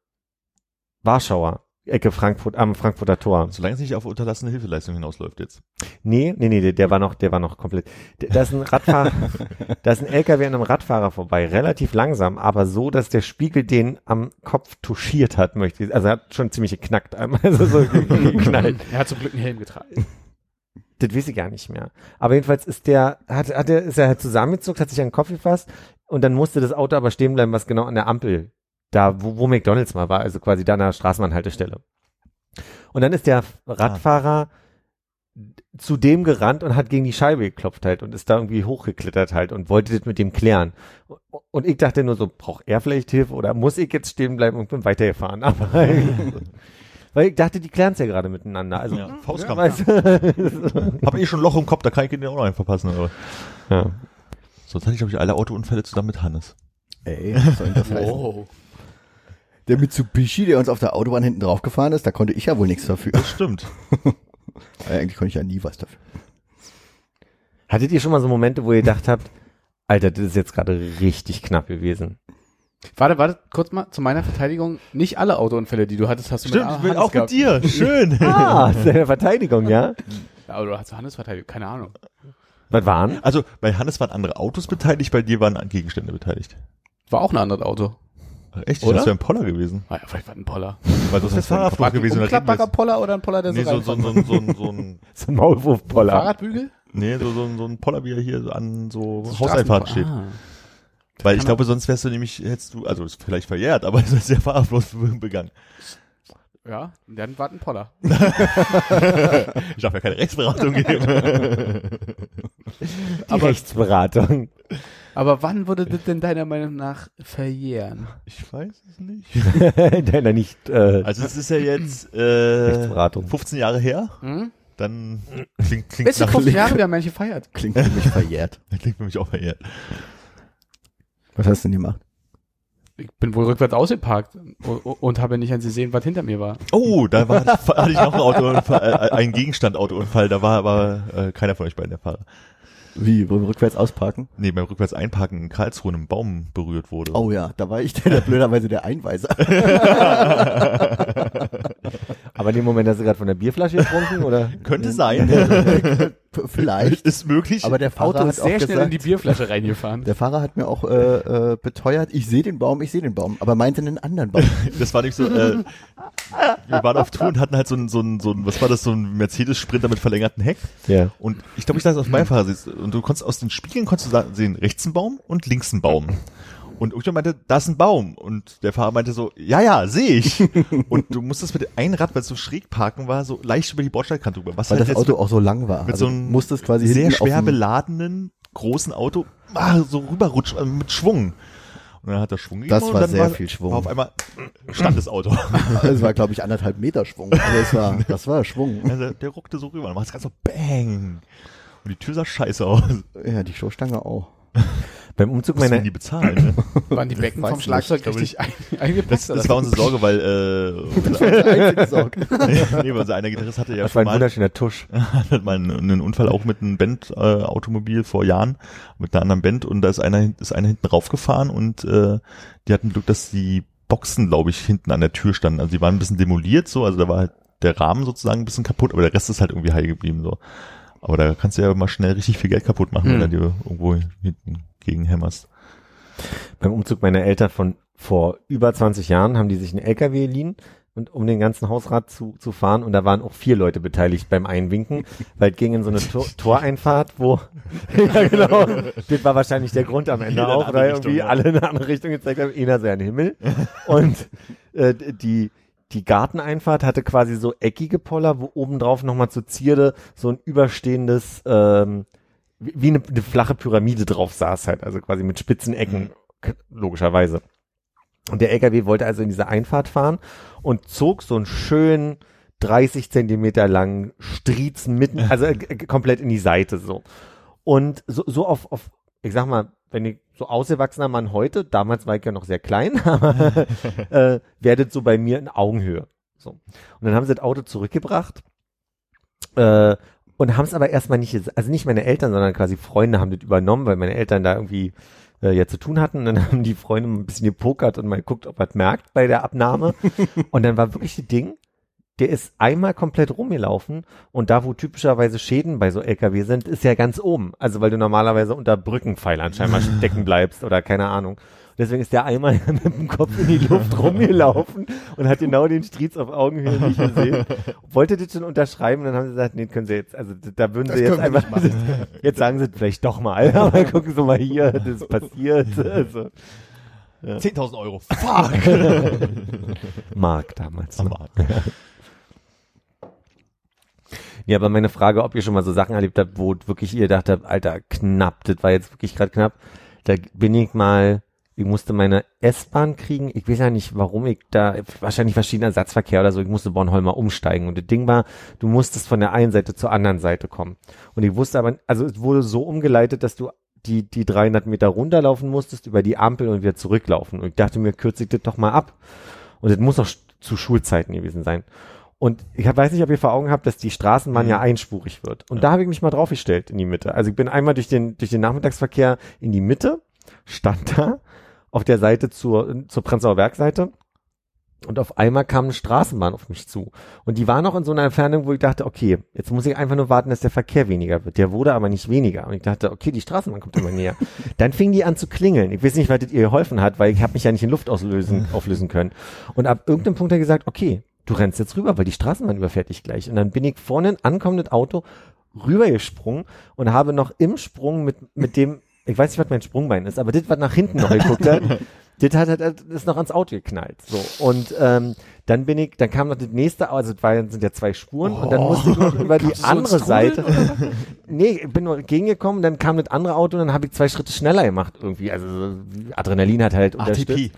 Warschauer Ecke Frankfurt am Frankfurter Tor. Solange es nicht auf unterlassene Hilfeleistung hinausläuft jetzt. Nee, nee, nee, der, der war noch, der war noch komplett. Da ist ein Radfahrer, da ist ein LKW an einem Radfahrer vorbei, relativ langsam, aber so, dass der Spiegel den am Kopf touchiert hat, möchte ich. Also er hat schon ziemlich geknackt einmal, also so geknallt. Er hat zum Glück einen Helm getragen. Das weiß ich gar nicht mehr. Aber jedenfalls ist der, hat, hat er, ist er halt zusammengezuckt, hat sich an den Kopf gefasst und dann musste das Auto aber stehen bleiben, was genau an der Ampel, da wo, wo McDonalds mal war, also quasi da an der Straßenbahnhaltestelle. Und dann ist der Radfahrer zu dem gerannt und hat gegen die Scheibe geklopft halt und ist da irgendwie hochgeklettert halt und wollte das mit dem klären. Und ich dachte nur so, braucht er vielleicht Hilfe oder muss ich jetzt stehen bleiben und bin weitergefahren? Aber weil ich dachte, die klären es ja gerade miteinander. Also Ja, Faustkampf. Weißt du? Hab eh schon ein Loch im Kopf, da kann ich den auch noch einen verpassen. Aber. ja. Sonst hatte ich, glaube ich, alle Autounfälle zusammen mit Hannes. Ey, was soll denn das heißen? Der Mitsubishi, der uns auf der Autobahn hinten drauf gefahren ist, da konnte ich ja wohl nichts dafür. Das stimmt. Äh, Eigentlich konnte ich ja nie was dafür. Hattet ihr schon mal so Momente, wo ihr gedacht habt, Alter, das ist jetzt gerade richtig knapp gewesen? Warte, warte, kurz mal zu meiner Verteidigung. Nicht alle Autounfälle, die du hattest, hast du Stimmt, mit Hannes auch mit gehabt. dir. Schön. Ah, seine Verteidigung, ja? Ja, aber du hast Hannes Verteidigung, keine Ahnung. Was waren? Also bei Hannes waren andere Autos beteiligt, bei dir waren Gegenstände beteiligt. War auch ein anderes Auto. Echt? Oder? Das wäre ein Poller gewesen. Ah ja, vielleicht war ein Poller. Weil das ist Fahrradflug ein gewesen. da reden wir umklappbarer Poller oder ein Poller, der Nee, so, so, so, so, so, so ein, So ein Maulwurfpoller. Fahrradbügel? nee, so, so, so ein Poller, wie er hier an so So Hauseinfahrten steht. Straßenpoller. Weil ich glaube, sonst wärst du nämlich, hättest du, also ist vielleicht verjährt, aber es ist ja fahrradlos begangen. Ah, ja, dann war ein Poller. Ich darf ja keine Rechtsberatung geben. Die Rechtsberatung. Aber wann würde das denn deiner Meinung nach verjähren? Ich weiß es nicht. Deiner nicht äh, Also es ist ja jetzt äh, Rechtsberatung. 15 Jahre her, Hm? dann klingt, klingt Bis zu nach 15 Jahre, haben manche feiert. Klingt für mich verjährt. Klingt für mich auch verjährt. Was hast du denn gemacht? Ich bin wohl rückwärts ausgeparkt und, und habe nicht gesehen, was hinter mir war. Oh, da war, hatte ich noch einen Autounfall, äh, einen Gegenstand-Autounfall, da war aber äh, keiner von euch beiden der Fahrer. Wie, wir rückwärts ausparken? Nee, beim rückwärts einparken in Karlsruhe ein Baum berührt wurde. Oh ja, da war ich der, der blöderweise der Einweiser. Aber in dem Moment hast du gerade von der Bierflasche getrunken, oder? Könnte sein. Vielleicht. Ist möglich. Aber der Fahrer Auto hat ist auch sehr schnell in die gesagt, Bierflasche reingefahren. der Fahrer hat mir auch äh, äh, beteuert, ich sehe den Baum, ich sehe den Baum, aber meinte einen anderen Baum. Das war nicht so, äh, wir waren auf Tour und hatten halt so ein, so ein, so ein was war das, so ein Mercedes-Sprinter mit verlängertem Heck. Ja. Und ich glaube, ich saß auf meinem Fahrersitz und du konntest aus den Spiegeln konntest du sehen, rechts ein Baum und links ein Baum. Und irgendjemand meinte, da ist ein Baum. Und der Fahrer meinte so, ja, ja, sehe ich. und du musstest mit einem Rad, weil es so schräg parken war, so leicht über die Bordsteinkante drüber. Was Weil halt das Auto auch so lang war. mit Also so einem musste es quasi sehr schwer beladenen, großen Auto ah, so rüberrutschen, also mit Schwung. Und dann hat er Schwung gegeben Das war sehr war, viel Schwung. War auf einmal stand das Auto. Es war, glaube ich, anderthalb Meter Schwung. Also es war, das war Schwung. Also der ruckte so rüber. Dann macht es ganz so bang. Und die Tür sah scheiße aus. Ja, die Showstange auch. Beim Umzug meiner die bezahlen. Ne? Waren die Becken vom ich Schlagzeug nicht, richtig ein, eingepackt? Das, das war unsere Sorge, weil äh, nee, weil unser einer Gitarrist hatte ja das war schon ein mal, wunderschöner Tusch. hat mal einen, einen Unfall auch mit einem Band-Automobil äh, Automobil vor Jahren, mit einer anderen Band und da ist einer, ist einer hinten raufgefahren und äh, die hatten Glück, dass die Boxen, glaube ich, hinten an der Tür standen. Also die waren ein bisschen demoliert so, also da war halt der Rahmen sozusagen ein bisschen kaputt, aber der Rest ist halt irgendwie heil geblieben so. Aber da kannst du ja mal schnell richtig viel Geld kaputt machen, Hm. wenn du dir irgendwo hinten gegen hämmerst. Beim Umzug meiner Eltern von vor über 20 Jahren haben die sich einen LKW geliehen und um den ganzen Hausrat zu, zu fahren und da waren auch vier Leute beteiligt beim Einwinken, weil es ging in so eine Tor Toreinfahrt, wo ja genau, das war wahrscheinlich der Grund am Ende Jeder auch, weil Richtung, irgendwie ja. alle in eine andere Richtung gezeigt haben, einer seinen Himmel und äh, die die Garteneinfahrt hatte quasi so eckige Poller, wo obendrauf nochmal zur Zierde so ein überstehendes ähm, wie eine, eine flache Pyramide drauf saß halt, also quasi mit spitzen Ecken, logischerweise. Und der LKW wollte also in diese Einfahrt fahren und zog so einen schönen 30 Zentimeter langen Striezen mitten, also äh, komplett in die Seite so. Und so, so auf, auf, ich sag mal, wenn ich so ausgewachsener Mann heute, damals war ich ja noch sehr klein, aber äh, werdet so bei mir in Augenhöhe. So. Und dann haben sie das Auto zurückgebracht äh, und haben es aber erstmal nicht, also nicht meine Eltern, sondern quasi Freunde haben das übernommen, weil meine Eltern da irgendwie äh, ja zu tun hatten. Und dann haben die Freunde ein bisschen gepokert und mal geguckt, ob er es merkt bei der Abnahme. und dann war wirklich das Ding, der ist einmal komplett rumgelaufen und da, wo typischerweise Schäden bei so LKW sind, ist ja ganz oben. Also weil du normalerweise unter Brückenpfeilern scheinbar stecken bleibst oder keine Ahnung. Deswegen ist der einmal mit dem Kopf in die Luft rumgelaufen und hat genau den Striez auf Augenhöhe nicht gesehen. Wollte das schon unterschreiben, dann haben sie gesagt, nee, können sie jetzt, also da würden Das sie jetzt einfach, jetzt sagen sie es vielleicht doch mal, aber gucken Sie mal hier, das ist passiert. Also, 10.000 Euro. Fuck! Mark damals. Ne? Mark. Ja, aber meine Frage, ob ihr schon mal so Sachen erlebt habt, wo wirklich ihr gedacht habt, Alter, knapp, das war jetzt wirklich gerade knapp. Da bin ich mal, ich musste meine S-Bahn kriegen. Ich weiß ja nicht, warum ich da, wahrscheinlich verschiedener Ersatzverkehr oder so, ich musste Bornholmer umsteigen. Und das Ding war, du musstest von der einen Seite zur anderen Seite kommen. Und ich wusste aber, also es wurde so umgeleitet, dass du die, die 300 Meter runterlaufen musstest, über die Ampel und wieder zurücklaufen. Und ich dachte mir, kürze ich das doch mal ab. Und das muss auch zu Schulzeiten gewesen sein. Und ich hab, weiß nicht, ob ihr vor Augen habt, dass die Straßenbahn ja einspurig wird. Und da habe ich mich mal draufgestellt in die Mitte. Also ich bin einmal durch den, durch den Nachmittagsverkehr in die Mitte, stand da auf der Seite zur, zur Prenzlauer Bergseite. Und auf einmal kam eine Straßenbahn auf mich zu. Und die war noch in so einer Entfernung, wo ich dachte, okay, jetzt muss ich einfach nur warten, dass der Verkehr weniger wird. Der wurde aber nicht weniger. Und ich dachte, okay, die Straßenbahn kommt immer näher. Dann fing die an zu klingeln. Ich weiß nicht, was das ihr geholfen hat, weil ich habe mich ja nicht in Luft auslösen, auflösen können. Und ab irgendeinem Punkt hat er gesagt, okay, du rennst jetzt rüber, weil die Straßenbahn überfährt dich gleich. Und dann bin ich vorne ein ankommendes Auto rübergesprungen und habe noch im Sprung mit, mit dem, ich weiß nicht, was mein Sprungbein ist, aber das, was nach hinten noch geguckt hat, das hat, hat, ist noch ans Auto geknallt. So. Und ähm, dann bin ich, dann kam noch das nächste, also es war, sind ja zwei Spuren und dann musste ich noch über die andere Seite. nee, ich bin nur gegengekommen, dann kam das andere Auto und dann habe ich zwei Schritte schneller gemacht irgendwie. Also so, Adrenalin hat halt unterstützt. ATP.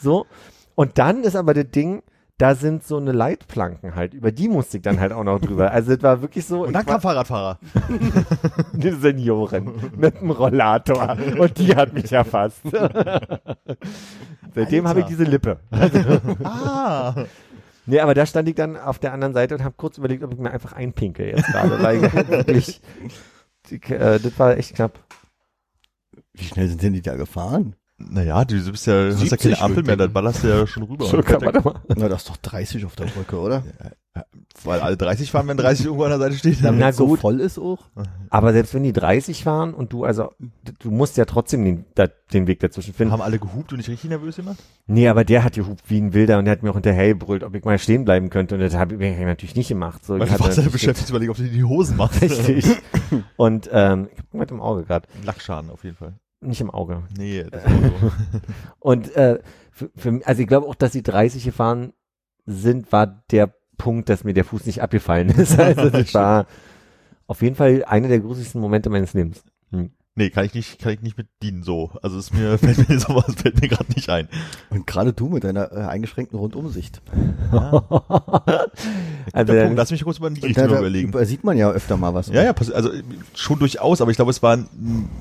So. Und dann ist aber das Ding, da sind so eine Leitplanken halt, über die musste ich dann halt auch noch drüber. Also es war wirklich so, Und dann kam Fahrradfahrer. eine Seniorin mit einem Rollator und die hat mich erfasst. Seitdem habe ich diese Lippe. Ah. Nee, aber da stand ich dann auf der anderen Seite und habe kurz überlegt, ob ich mir einfach einpinkel jetzt gerade, weil halt wirklich, äh, das war echt knapp. Wie schnell sind denn die da gefahren? Naja, du bist ja, hast ja 70 keine Ampel mehr, dann ballerst du ja schon rüber. So kann man doch mal. Na, das ist doch 30 auf der Brücke, oder? weil alle 30 fahren, wenn 30 irgendwo an der Seite steht. Damit Na so gut. voll ist auch. Aber selbst wenn die 30 waren und du, also, du musst ja trotzdem den, den Weg dazwischen finden. Haben alle gehupt und dich richtig nervös gemacht? Nee, aber der hat gehupt wie ein Wilder und der hat mir auch hinterher gebrüllt, ob ich mal stehen bleiben könnte und das habe ich natürlich nicht gemacht. So, Weil ich du warst ja beschäftigt überlegen, ob du dir die Hosen machst. Richtig. Und ähm, ich habe mit im Auge gerade, Lackschaden auf jeden Fall. Nicht im Auge. Nee, das Auto. Und äh, für, für, also ich glaube auch, dass die 30 gefahren sind, war der Punkt, dass mir der Fuß nicht abgefallen ist. Also das war auf jeden Fall einer der gruseligsten Momente meines Lebens. Hm. Nee, kann ich nicht, kann ich nicht mit dienen so. Also ist mir, fällt mir sowas, fällt mir gerade nicht ein. Und gerade du mit deiner äh, eingeschränkten Rundumsicht. also, Der Punkt, lass mich kurz über die Da, Richtung da überlegen. über- sieht man ja öfter mal was. Ja, ja, also schon durchaus, aber ich glaube, es war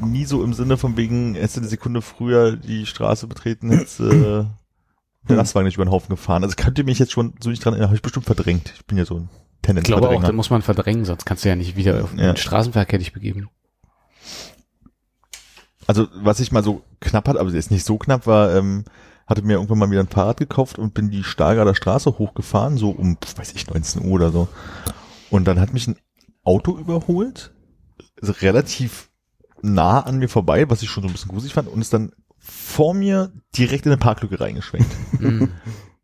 nie so im Sinne von wegen, hättest du eine Sekunde früher die Straße betreten, hättest äh, der Lastwagen nicht über den Haufen gefahren. Also könnte mich jetzt schon so nicht dran erinnern, habe ich bestimmt verdrängt. Ich bin ja so ein Ich glaube auch, Tendenz-Verdränger. da muss man verdrängen, sonst kannst du ja nicht wieder auf Ja. den Straßenverkehr dich begeben. Also was ich mal so knapp hatte, aber jetzt nicht so knapp war, ähm, hatte mir irgendwann mal wieder ein Fahrrad gekauft und bin die Stargarder Straße hochgefahren, so um, weiß ich, 19 Uhr oder so. Und dann hat mich ein Auto überholt, also relativ nah an mir vorbei, was ich schon so ein bisschen gruselig fand, und ist dann vor mir direkt in eine Parklücke reingeschwenkt.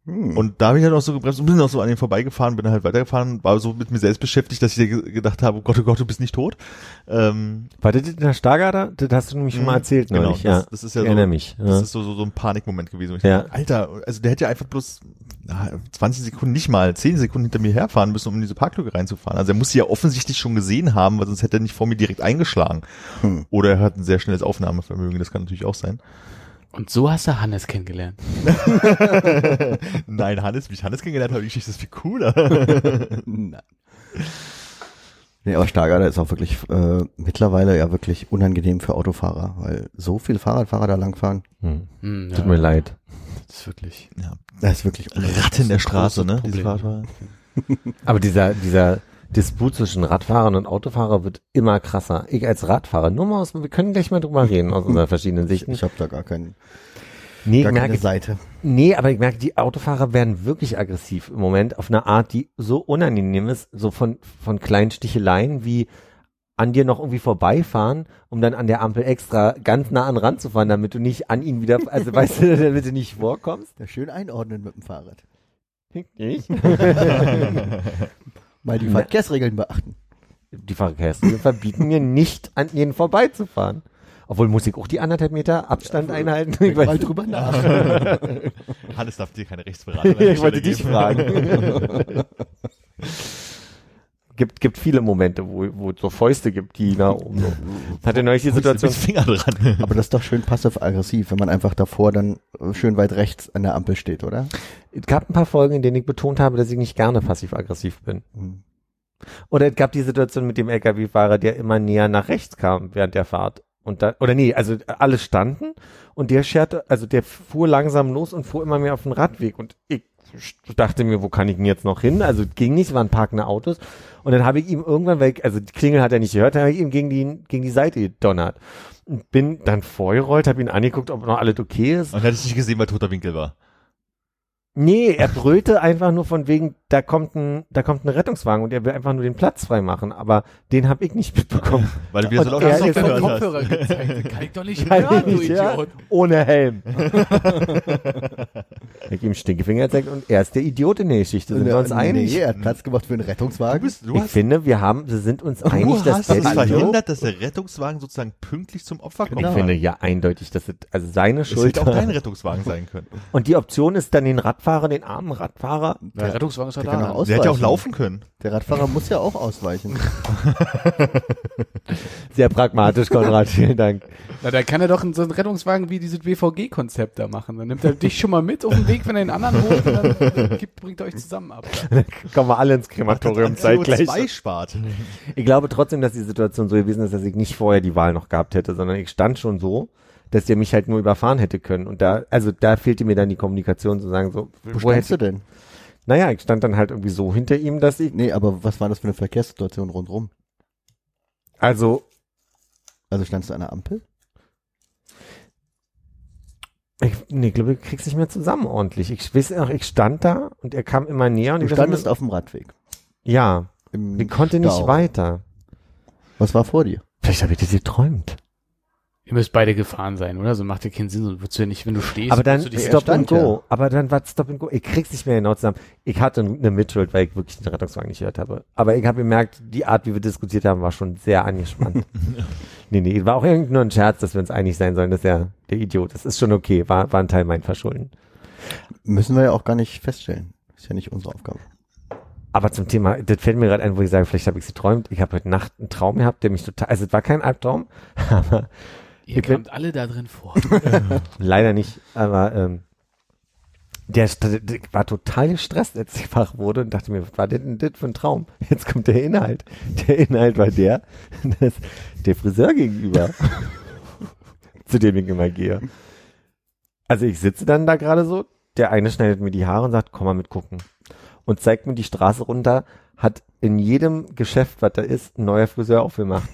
Hm. Und da habe ich halt auch so gebremst und bin auch so an ihm vorbeigefahren, bin halt weitergefahren, war so mit mir selbst beschäftigt, dass ich ge- gedacht habe, oh Gott, oh Gott, du bist nicht tot. Ähm, War das in der Stargarder? Das hast du nämlich schon mal Mhm, erzählt genau, neulich, das- ja. das ist ja ich so- mich. Das ist so, so, so ein Panikmoment gewesen. Ich Ja. dachte, Alter, also der hätte ja einfach bloß na, 20 Sekunden, nicht mal 10 Sekunden hinter mir herfahren müssen, um in diese Parklücke reinzufahren. Also er muss sie ja offensichtlich schon gesehen haben, weil sonst hätte er nicht vor mir direkt eingeschlagen. Hm. Oder er hat ein sehr schnelles Aufnahmevermögen, das kann natürlich auch sein. Und so hast du Hannes kennengelernt. Nein, Hannes, wie ich Hannes kennengelernt habe, die Geschichte ist viel cooler. Nein. Nee, aber Stargarder ist auch wirklich äh, mittlerweile ja wirklich unangenehm für Autofahrer, weil so viele Fahrradfahrer da langfahren, Hm. Hm, Tut mir leid. Das ist wirklich. ja. das ist wirklich unangenehm. Ratte in der Straße, ne? Fahrradfahrer. Aber dieser, dieser Disput zwischen Radfahrern und Autofahrer wird immer krasser. Ich als Radfahrer, nur mal aus, wir können gleich mal drüber reden aus unseren verschiedenen Ich, Sichten. ich habe da gar, keinen, Nee, ich gar keine merke, Seite. nee, aber ich merke, die Autofahrer werden wirklich aggressiv im Moment auf eine Art, die so unangenehm ist, so von, von kleinen Sticheleien wie an dir noch irgendwie vorbeifahren, um dann an der Ampel extra ganz nah an ran zu fahren, damit du nicht an ihn wieder, also weißt du, damit du nicht vorkommst. Ja, schön einordnen mit dem Fahrrad. Nicht? Mal die. Verkehrsregeln beachten. Die Verkehrsregeln verbieten mir nicht, an ihnen vorbeizufahren. Obwohl muss ich auch die anderthalb Meter Abstand einhalten. Ich, Mal weiß, drüber nach. Hannes darf dir keine Rechtsberatung ich wollte dich fragen. gibt, gibt viele Momente, wo, wo es so Fäuste gibt, die nach oben so. Hatte neulich die Situation. Finger dran. Aber das ist doch schön passiv-aggressiv, wenn man einfach davor dann äh, schön weit rechts an der Ampel steht, oder? Es gab ein paar Folgen, in denen ich betont habe, dass ich nicht gerne passiv-aggressiv bin. Hm. Oder es gab die Situation mit dem LKW-Fahrer, der immer näher nach rechts kam während der Fahrt. Und da, oder nee, also alle standen und der scherte, also der fuhr langsam los und fuhr immer mehr auf den Radweg und ich dachte mir, wo kann ich denn jetzt noch hin? Also ging nicht, es waren parkende Autos und dann habe ich ihm irgendwann weg, also die Klingel hat er nicht gehört, dann habe ich ihm gegen die, gegen die Seite gedonnert und bin dann vorgerollt, habe ihn angeguckt, ob noch alles okay ist. Und hat es nicht gesehen, weil toter Winkel war. Nee, er brüllte einfach nur von wegen, da kommt ein, da kommt ein Rettungswagen und er will einfach nur den Platz freimachen, aber den habe ich nicht mitbekommen. Weil du wieder so laut er hast. Kopfhörer gezeigt. Kann ich doch nicht Kann hören, ich du nicht, ja? Idiot. Ohne Helm. ich ihm Stinkefinger gezeigt und er ist der Idiot in der Geschichte. Sind wir uns einig? Nee, er hat Platz gemacht für einen Rettungswagen. Du bist, du ich finde, wir haben, wir sind uns einig, du dass hast der es Idiot, verhindert, dass der Rettungswagen sozusagen pünktlich zum Opfer kommt. ich finde ja eindeutig, dass es, also seine Es Schuld hätte auch dein. Rettungswagen sein können. Und die Option ist dann den Radfahrer, den armen Radfahrer. Der Rettungswagen ist Der da. kann. Der hätte ja auch laufen können. Der Radfahrer muss ja auch ausweichen. Sehr pragmatisch, Konrad, vielen Dank. Na, da kann er doch in so einen Rettungswagen wie dieses BVG-Konzept da machen. Dann nimmt er dich schon mal mit auf den Weg, wenn er den anderen holt und dann äh, gibt, bringt er euch zusammen ab. Dann kommen wir alle ins Krematorium zeitgleich. CO2 spart. Ich glaube trotzdem, dass die Situation so gewesen ist, dass ich nicht vorher die Wahl noch gehabt hätte, sondern ich stand schon so, dass der mich halt nur überfahren hätte können. Und da, also da fehlte mir dann die Kommunikation zu sagen, so, Wo wo standst du denn? Naja, ich stand dann halt irgendwie so hinter ihm, dass ich, Nee, aber was war das für eine Verkehrssituation rundrum? also, Also standst du an der Ampel? ich, nee, ich glaube, ich krieg's nicht mehr zusammen ordentlich. Ich weiß auch, ich stand da und er kam immer näher und Du ich standest auf dem Radweg. ja, Im ich konnte nicht Stau. weiter. Was war vor dir? Vielleicht habe ich das geträumt. Ihr müsst beide gefahren sein, oder? So macht ja keinen Sinn. So würdest du ja nicht, wenn du stehst. Aber dann du dich Stop and Go. ja. Aber dann war Stop and Go. Ich krieg's nicht mehr genau zusammen. Ich hatte eine Mitschuld, weil ich wirklich den Rettungswagen nicht gehört habe. Aber ich habe gemerkt, die Art, wie wir diskutiert haben, war schon sehr angespannt. nee, nee, war auch irgendwie nur ein Scherz, dass wir uns einig sein sollen, dass er der Idiot ist. Ist schon okay. War, war ein Teil mein Verschulden. Müssen wir ja auch gar nicht feststellen. Ist ja nicht unsere Aufgabe. Aber zum Thema, das fällt mir gerade ein, wo ich sage, vielleicht habe ich sie träumt. Ich habe heute Nacht einen Traum gehabt, der mich total, also es war kein Albtraum, aber Ihr kommt alle da drin vor. leider nicht, aber ähm, der, der war total gestresst, als ich wach wurde und dachte mir, was war denn das für ein Traum? Jetzt kommt der Inhalt. Der Inhalt war der, dass der Friseur gegenüber, zu dem ich immer gehe. Also ich sitze dann da gerade so, der eine schneidet mir die Haare und sagt, komm mal mitgucken. Und zeigt mir die Straße runter, hat in jedem Geschäft, was da ist, ein neuer Friseur aufgemacht.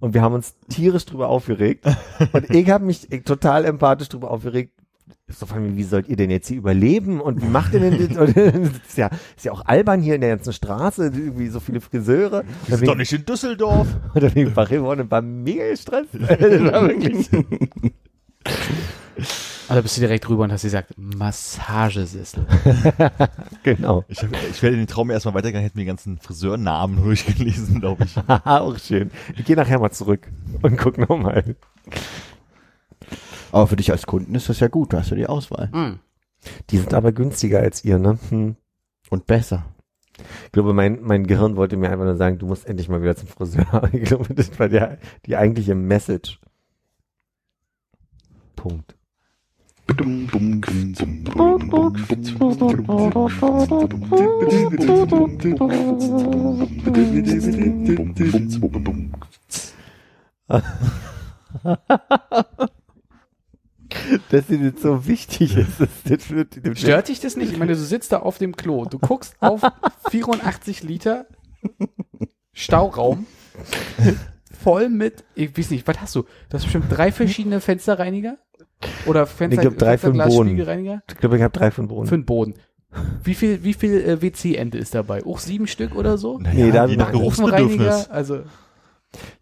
Und wir haben uns tierisch drüber aufgeregt. Und ich habe mich total empathisch drüber aufgeregt. So von mir, wie sollt ihr denn jetzt hier überleben? Und wie macht ihr denn das? Das ist, ja, ist ja auch albern hier in der ganzen Straße, irgendwie so viele Friseure. Wir sind doch nicht in Düsseldorf. Und dann bin ich wach geworden und war mega gestresst. Das war wirklich. Also bist du direkt rüber und hast gesagt, Massagesessel. genau. Ich, hab, ich werde in den Traum erstmal weitergegangen, hätte mir die ganzen Friseurnamen durchgelesen, glaube ich. Haha, auch schön. Ich gehe nachher mal zurück und guck nochmal. Aber für dich als Kunden ist das ja gut, da hast du die Auswahl. Mm. Die sind aber günstiger als ihr, ne? Hm. Und besser. Ich glaube, mein, mein Gehirn wollte mir einfach nur sagen, du musst endlich mal wieder zum Friseur. Ich glaube, das war der, die eigentliche Message. Punkt. Dass dir das so wichtig ist. Das, das wird, das Stört dich das nicht? Ich meine, du sitzt da auf dem Klo, du guckst auf 84 Liter Stauraum voll mit, ich weiß nicht, was hast du? Du hast bestimmt drei verschiedene Fensterreiniger? Oder Fenster, Ich glaub, drei für den Boden. Ich glaube, ich habe drei von Boden. Für den Boden. Wie viel, wie viel äh, WC-Ende ist dabei? Auch sieben Stück oder so? Naja, Nee, da hab je ich nach noch- Geruchsbedürfnis. Also,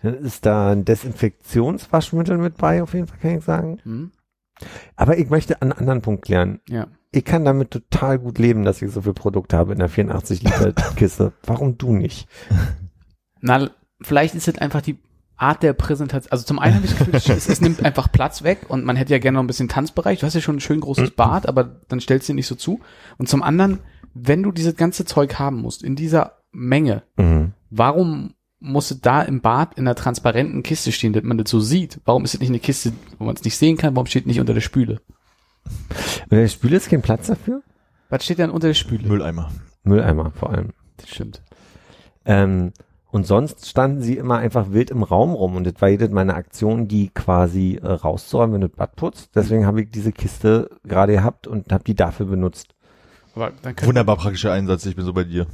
Dann ist da ein Desinfektionswaschmittel mit bei, auf jeden Fall kann ich sagen. hm, Aber ich möchte einen anderen Punkt klären. ja. Ich kann damit total gut leben, dass ich so viel Produkt habe in der 84 Liter Kiste. Warum du nicht? Na, vielleicht ist es einfach die Art der Präsentation. Also zum einen habe ich das Gefühl, es, es nimmt einfach Platz weg und man hätte ja gerne noch ein bisschen Tanzbereich. Du hast ja schon ein schön großes Bad, aber dann stellst du dir nicht so zu. Und zum anderen, wenn du dieses ganze Zeug haben musst, in dieser Menge, Mhm. warum muss es da im Bad in einer transparenten Kiste stehen, dass man das so sieht? Warum ist es nicht eine Kiste, wo man es nicht sehen kann? Warum steht nicht unter der Spüle? Und der Spüle ist kein Platz dafür? Was steht dann unter der Spüle? Mülleimer. Mülleimer vor allem. Das stimmt. Ähm, und sonst standen sie immer einfach wild im Raum rum und das war jedes meine Aktion, die quasi äh, rauszuräumen, wenn du das Bad putzt. Deswegen habe ich diese Kiste gerade gehabt und habe die dafür benutzt. Aber dann Wunderbar praktischer Einsatz, ich bin so bei dir.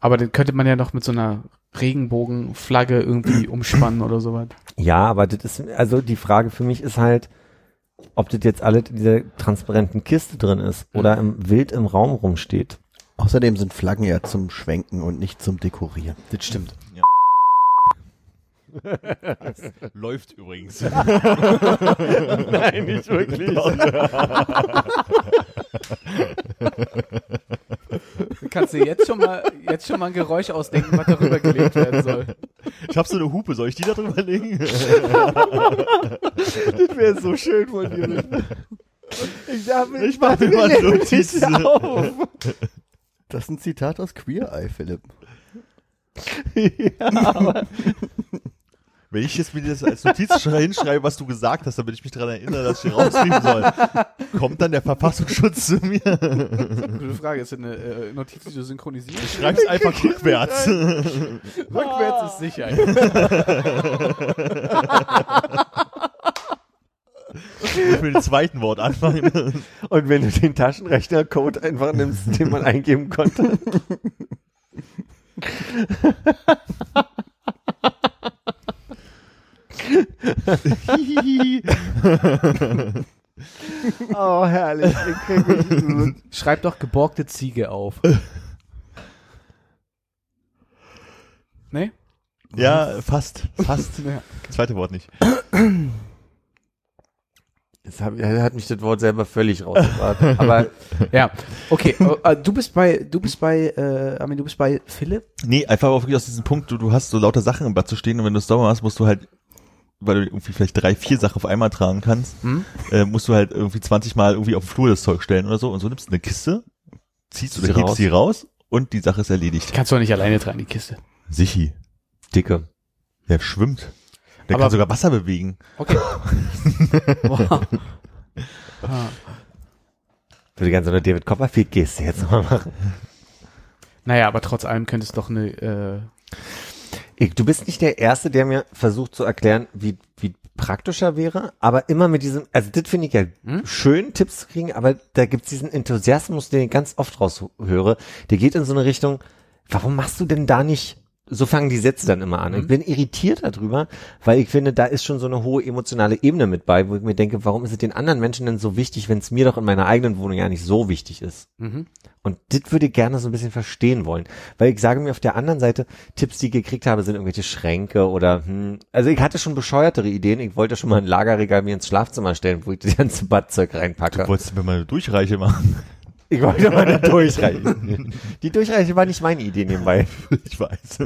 aber dann könnte man ja noch mit so einer Regenbogenflagge irgendwie umspannen oder sowas. Ja, aber das ist, also die Frage für mich ist halt, ob das jetzt alles in dieser transparenten Kiste drin ist oder im, wild im Raum rumsteht. Außerdem sind Flaggen ja zum Schwenken und nicht zum Dekorieren. Das stimmt. Läuft übrigens. Nein, nicht wirklich. Kannst du jetzt schon mal, jetzt schon mal ein Geräusch ausdenken, was darüber gelegt werden soll? Ich habe so eine Hupe, soll ich die da drüber legen? Das wäre so schön von dir. Ich, darf mich, Ich mach mir mal Notizen. auf. Das ist ein Zitat aus Queer Eye, Philipp. Wenn ich jetzt mir das als Notiz schrei- hinschreibe, was du gesagt hast, damit ich mich daran erinnere, dass ich rausnehmen soll, kommt dann der Verfassungsschutz zu mir? Gute Frage, ist das eine äh, Notiz, die du synchronisierst? Schreib's einfach rückwärts. Rückwärts ist sicher. Ich will den zweiten Wort anfangen. Und wenn du den Taschenrechner-Code einfach nimmst, den man eingeben konnte. oh, herrlich. Schreib doch geborgte Ziege auf. nee? ja, fast, fast. Ja. Zweite Wort nicht. Jetzt hab, er hat mich das Wort selber völlig rausgebracht. Aber Ja, okay. äh, du bist bei, du bist bei, äh, Armin, du bist bei Philipp. Nee, einfach auch wirklich aus diesem Punkt, du, du hast so lauter Sachen im Bad zu stehen und wenn du es sauber machst, musst du halt, weil du irgendwie vielleicht drei, vier Sachen auf einmal tragen kannst, Hm? äh, musst du halt irgendwie 20 Mal irgendwie auf den Flur das Zeug stellen oder so und so nimmst du eine Kiste, ziehst Sie oder hebst raus. sie raus und die Sache ist erledigt. Kannst du auch nicht alleine tragen, die Kiste. Sichi, Dicke. der schwimmt. Der Aber- kann sogar Wasser bewegen. Okay. wow. Ah. Würde gerne so eine David Copperfield Geste jetzt nochmal machen. Naja, aber trotz allem könnte es doch eine, äh, Ich, du bist nicht der Erste, der mir versucht zu erklären, wie, wie praktischer wäre, aber immer mit diesem, also das finde ich ja Hm? schön, Tipps zu kriegen, aber da gibt's diesen Enthusiasmus, den ich ganz oft raushöre, der geht in so eine Richtung, warum machst du denn da nicht, so fangen die Sätze dann immer an. Mhm. Ich bin irritiert darüber, weil ich finde, da ist schon so eine hohe emotionale Ebene mit bei, wo ich mir denke, warum ist es den anderen Menschen denn so wichtig, wenn es mir doch in meiner eigenen Wohnung ja nicht so wichtig ist? mhm. Und das würde ich gerne so ein bisschen verstehen wollen. Weil ich sage mir auf der anderen Seite, Tipps, die ich gekriegt habe, sind irgendwelche Schränke oder, hm, also ich hatte schon bescheuertere Ideen. Ich wollte schon mal ein Lagerregal mir ins Schlafzimmer stellen, wo ich das ganze Badzeug reinpacke. Du wolltest mir mal eine Durchreiche machen. Ich wollte mal eine Durchreiche. Die Durchreiche war nicht meine Idee nebenbei. Ich weiß.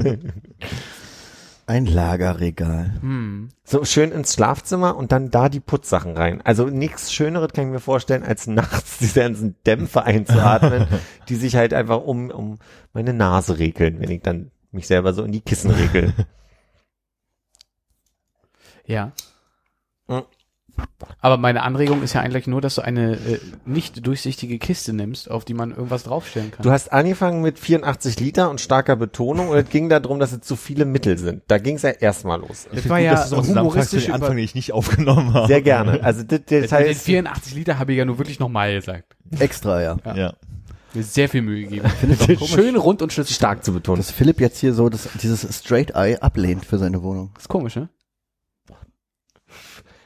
Ein Lagerregal. Hm. So schön ins Schlafzimmer und dann da die Putzsachen rein. Also nichts Schöneres kann ich mir vorstellen, als nachts diese ganzen Dämpfe einzuatmen, die sich halt einfach um, um meine Nase regeln, wenn ich dann mich selber so in die Kissen regel. Ja. Hm. Aber meine Anregung ist ja eigentlich nur, dass du eine äh, nicht durchsichtige Kiste nimmst, auf die man irgendwas draufstellen kann. Du hast angefangen mit 84 Liter und starker Betonung und es ging darum, dass es zu viele Mittel sind. Da ging es ja erstmal los. das war ja dass für humoristisch den Anfang, den ich nicht aufgenommen habe. Sehr gerne. Also das, das mit den heißt, 84 Liter habe ich ja nur wirklich nochmal gesagt. Extra, ja. Ja. Mir sehr viel Mühe gegeben. Schön rund und schlüssig. stark zu betonen. dass Philipp jetzt hier so das, dieses Straight Eye ablehnt für seine Wohnung. ist komisch, ne?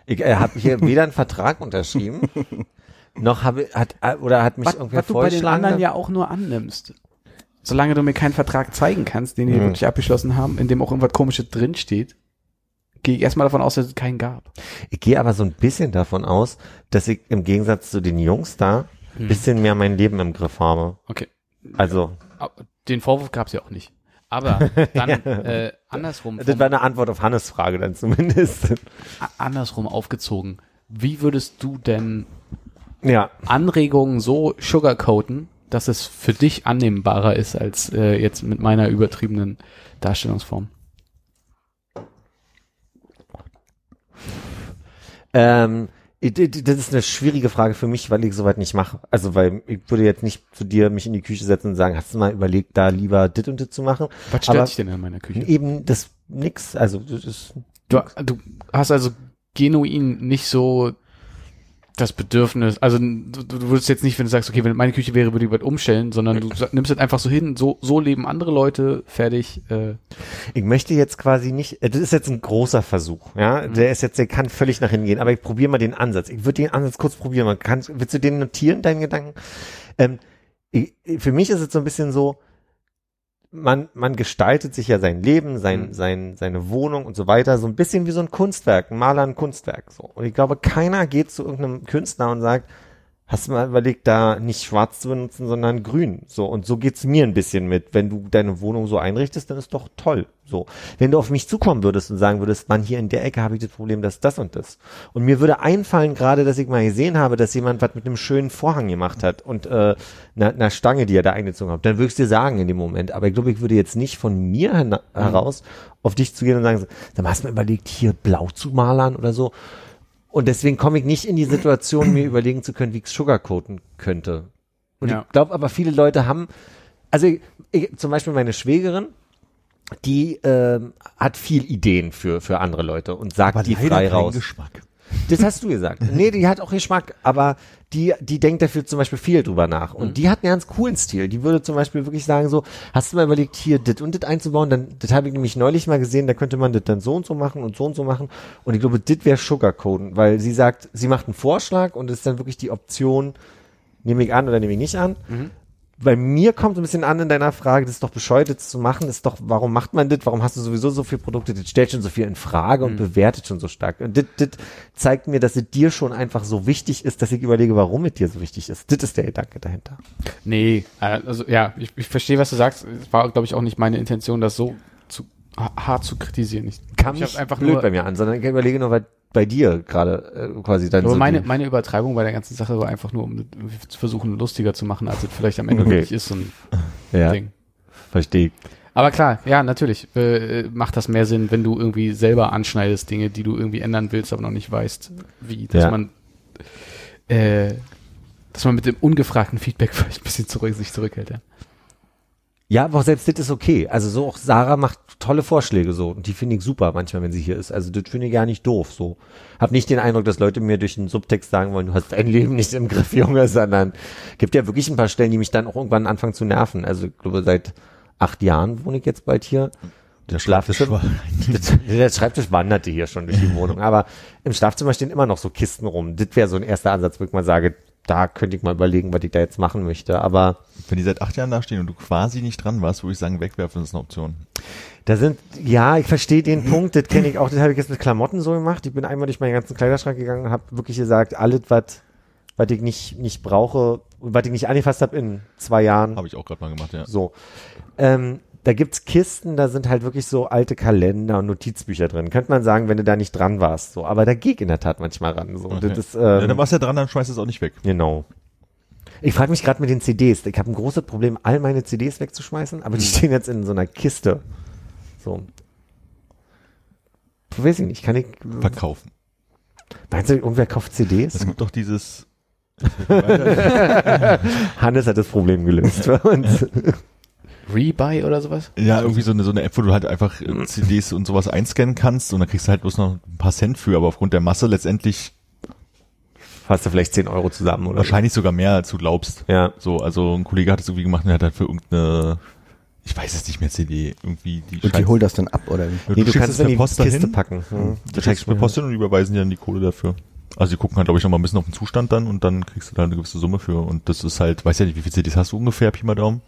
Ich, er hat hier weder einen Vertrag unterschrieben, noch habe hat oder hat mich Was, irgendwie was du bei den anderen ja auch nur annimmst. Solange du mir keinen Vertrag zeigen kannst, den die Mhm. wirklich abgeschlossen haben, in dem auch irgendwas komisches drinsteht, gehe ich erstmal davon aus, dass es keinen gab. Ich gehe aber so ein bisschen davon aus, dass ich im Gegensatz zu den Jungs da ein Hm. bisschen mehr mein Leben im Griff habe. Okay. Also, Aber Den Vorwurf gab es ja auch nicht. Aber dann äh, andersrum, das war eine Antwort auf Hannes Frage dann zumindest. andersrum aufgezogen. Wie würdest du denn Ja, Anregungen so sugarcoaten, dass es für dich annehmbarer ist als äh, jetzt mit meiner übertriebenen Darstellungsform? Ähm, das ist eine schwierige Frage für mich, weil ich soweit nicht mache. Also, weil ich würde jetzt nicht zu dir mich in die Küche setzen und sagen, hast du mal überlegt, da lieber dit und dit zu machen? Was stört dich denn in meiner Küche? eben das nix. Also, das ist, Du, du hast also genuin nicht so das Bedürfnis, also du, du würdest jetzt nicht, wenn du sagst, okay, wenn meine Küche wäre, würde ich was umstellen, sondern du nimmst es einfach so hin, so, so leben andere Leute, fertig. Äh, ich möchte jetzt quasi nicht, äh, das ist jetzt ein großer Versuch, ja, Mhm. der ist jetzt, der kann völlig nach hinten gehen, aber ich probiere mal den Ansatz. Ich würde den Ansatz kurz probieren. Man kann, willst du den notieren, deinen Gedanken? Ähm, ich, für mich ist es so ein bisschen so, man, man gestaltet sich ja sein Leben, sein, Mhm. sein, seine Wohnung und so weiter, so ein bisschen wie so ein Kunstwerk, ein Maler ein Kunstwerk, so. Und ich glaube, keiner geht zu irgendeinem Künstler und sagt, hast du mal überlegt, da nicht schwarz zu benutzen, sondern grün, so. Und so geht's mir ein bisschen mit. Wenn du deine Wohnung so einrichtest, dann ist doch toll, so. Wenn du auf mich zukommen würdest und sagen würdest, man, hier in der Ecke habe ich das Problem, dass das und das. Und mir würde einfallen, gerade, dass ich mal gesehen habe, dass jemand was mit einem schönen Vorhang gemacht hat und äh, einer, einer Stange, die er da eingezogen hat, dann würde ich dir sagen in dem Moment. Aber ich glaube, ich würde jetzt nicht von mir hena- heraus auf dich zu gehen und sagen, dann hast du mir überlegt, hier blau zu malern oder so. Und deswegen komme ich nicht in die Situation, mir überlegen zu können, wie ich es sugarcoaten könnte. Und Ja. ich glaube aber, viele Leute haben, also ich, ich, zum Beispiel meine Schwägerin, die ähm, hat viel Ideen für, für andere Leute und sagt die frei raus. Geschmack. Das hast du gesagt. Nee, die hat auch Geschmack, aber die, die denkt dafür zum Beispiel viel drüber nach. Und die hat einen ganz coolen Stil. Die würde zum Beispiel wirklich sagen so, hast du mal überlegt, hier dit und dit einzubauen? Dann, das habe ich nämlich neulich mal gesehen, da könnte man das dann so und so machen und so und so machen. Und ich glaube, dit wäre Sugarcoden, weil sie sagt, sie macht einen Vorschlag und es ist dann wirklich die Option, nehme ich an oder nehme ich nicht an. Bei mir kommt ein bisschen an in deiner Frage, das ist doch bescheuert, das zu machen, ist doch, warum macht man das, warum hast du sowieso so viele Produkte, das stellt schon so viel in Frage und bewertet schon so stark. Und das, das zeigt mir, dass es dir schon einfach so wichtig ist, dass ich überlege, warum es dir so wichtig ist. Das ist der Gedanke dahinter. nee, äh, also ja, ich, ich verstehe, was du sagst. Es war, glaube ich, auch nicht meine Intention, das so zu ha- hart zu kritisieren. Ich, Kam ich nicht einfach blöd nur, bei mir an, sondern ich überlege nur, was bei dir gerade äh, quasi dann aber meine, meine Übertreibung bei der ganzen Sache war einfach nur, um zu versuchen, lustiger zu machen, als es vielleicht am Ende Okay. wirklich ist, so ein ja. Ding. Verstehe. Aber klar, ja, natürlich äh, macht das mehr Sinn, wenn du irgendwie selber anschneidest Dinge, die du irgendwie ändern willst, aber noch nicht weißt, wie. Dass Ja. man äh, dass man mit dem ungefragten Feedback vielleicht ein bisschen zurück, sich zurückhält. Ja. Ja, aber auch selbst das ist okay. Also so auch Sarah macht tolle Vorschläge so und die finde ich super manchmal, wenn sie hier ist. Also das finde ich gar nicht doof so. Hab nicht den Eindruck, dass Leute mir durch einen Subtext sagen wollen, du hast dein Leben nicht im Griff, Junge, sondern gibt ja wirklich ein paar Stellen, die mich dann auch irgendwann anfangen zu nerven. Also ich glaube, seit acht Jahren wohne ich jetzt bald hier. Der Schlafzimmer. Der Schreibtisch wanderte hier schon durch die Wohnung, aber im Schlafzimmer stehen immer noch so Kisten rum. Das wäre so ein erster Ansatz, wo ich mal sage, da könnte ich mal überlegen, was ich da jetzt machen möchte. Aber Wenn die seit acht Jahren da stehen und du quasi nicht dran warst, würde ich sagen, wegwerfen ist eine Option. Da sind, ja, ich verstehe den Punkt, das kenne ich auch, das habe ich jetzt mit Klamotten so gemacht. Ich bin einmal durch meinen ganzen Kleiderschrank gegangen und habe wirklich gesagt, alles, was was ich nicht, nicht brauche, und was ich nicht angefasst habe in zwei Jahren, Habe ich auch gerade mal gemacht, ja. so. Ähm, da gibt's Kisten, da sind halt wirklich so alte Kalender und Notizbücher drin. Könnte man sagen, wenn du da nicht dran warst, so. Aber da geht in der Tat manchmal ran, so. Okay. Das ist, ja, ähm, dann warst du ja dran, dann schmeißt du es auch nicht weg. Genau. Ich frage mich gerade mit den CDs. Ich habe ein großes Problem, all meine CDs wegzuschmeißen, aber die stehen jetzt in so einer Kiste. So. Weiß ich nicht, kann ich. Verkaufen. Meinst du, irgendwer kauft Es CDs? gibt doch dieses. Hannes hat das Problem gelöst für uns. Rebuy oder sowas? Ja, irgendwie so eine, so eine App, wo du halt einfach äh, CDs und sowas einscannen kannst und dann kriegst du halt bloß noch ein paar Cent für, aber aufgrund der Masse letztendlich Hast du vielleicht 10 Euro zusammen oder? wahrscheinlich sogar mehr, als du glaubst. Ja. So, also ein Kollege hat es irgendwie gemacht und der hat halt für irgendeine, ich weiß es nicht mehr, CD, irgendwie die Und die holt das dann ab, oder wie? Ja, Nee, du schickst kannst es in die Post Kiste dahin. packen. Hm. Du schickst es per Post hin und überweisen dir dann die Kohle dafür. Also die gucken halt, glaube ich, noch mal ein bisschen auf den Zustand dann und dann kriegst du da eine gewisse Summe für. Und das ist halt, weiß ja nicht, wie viele CDs hast du ungefähr, Pi mal Daumen?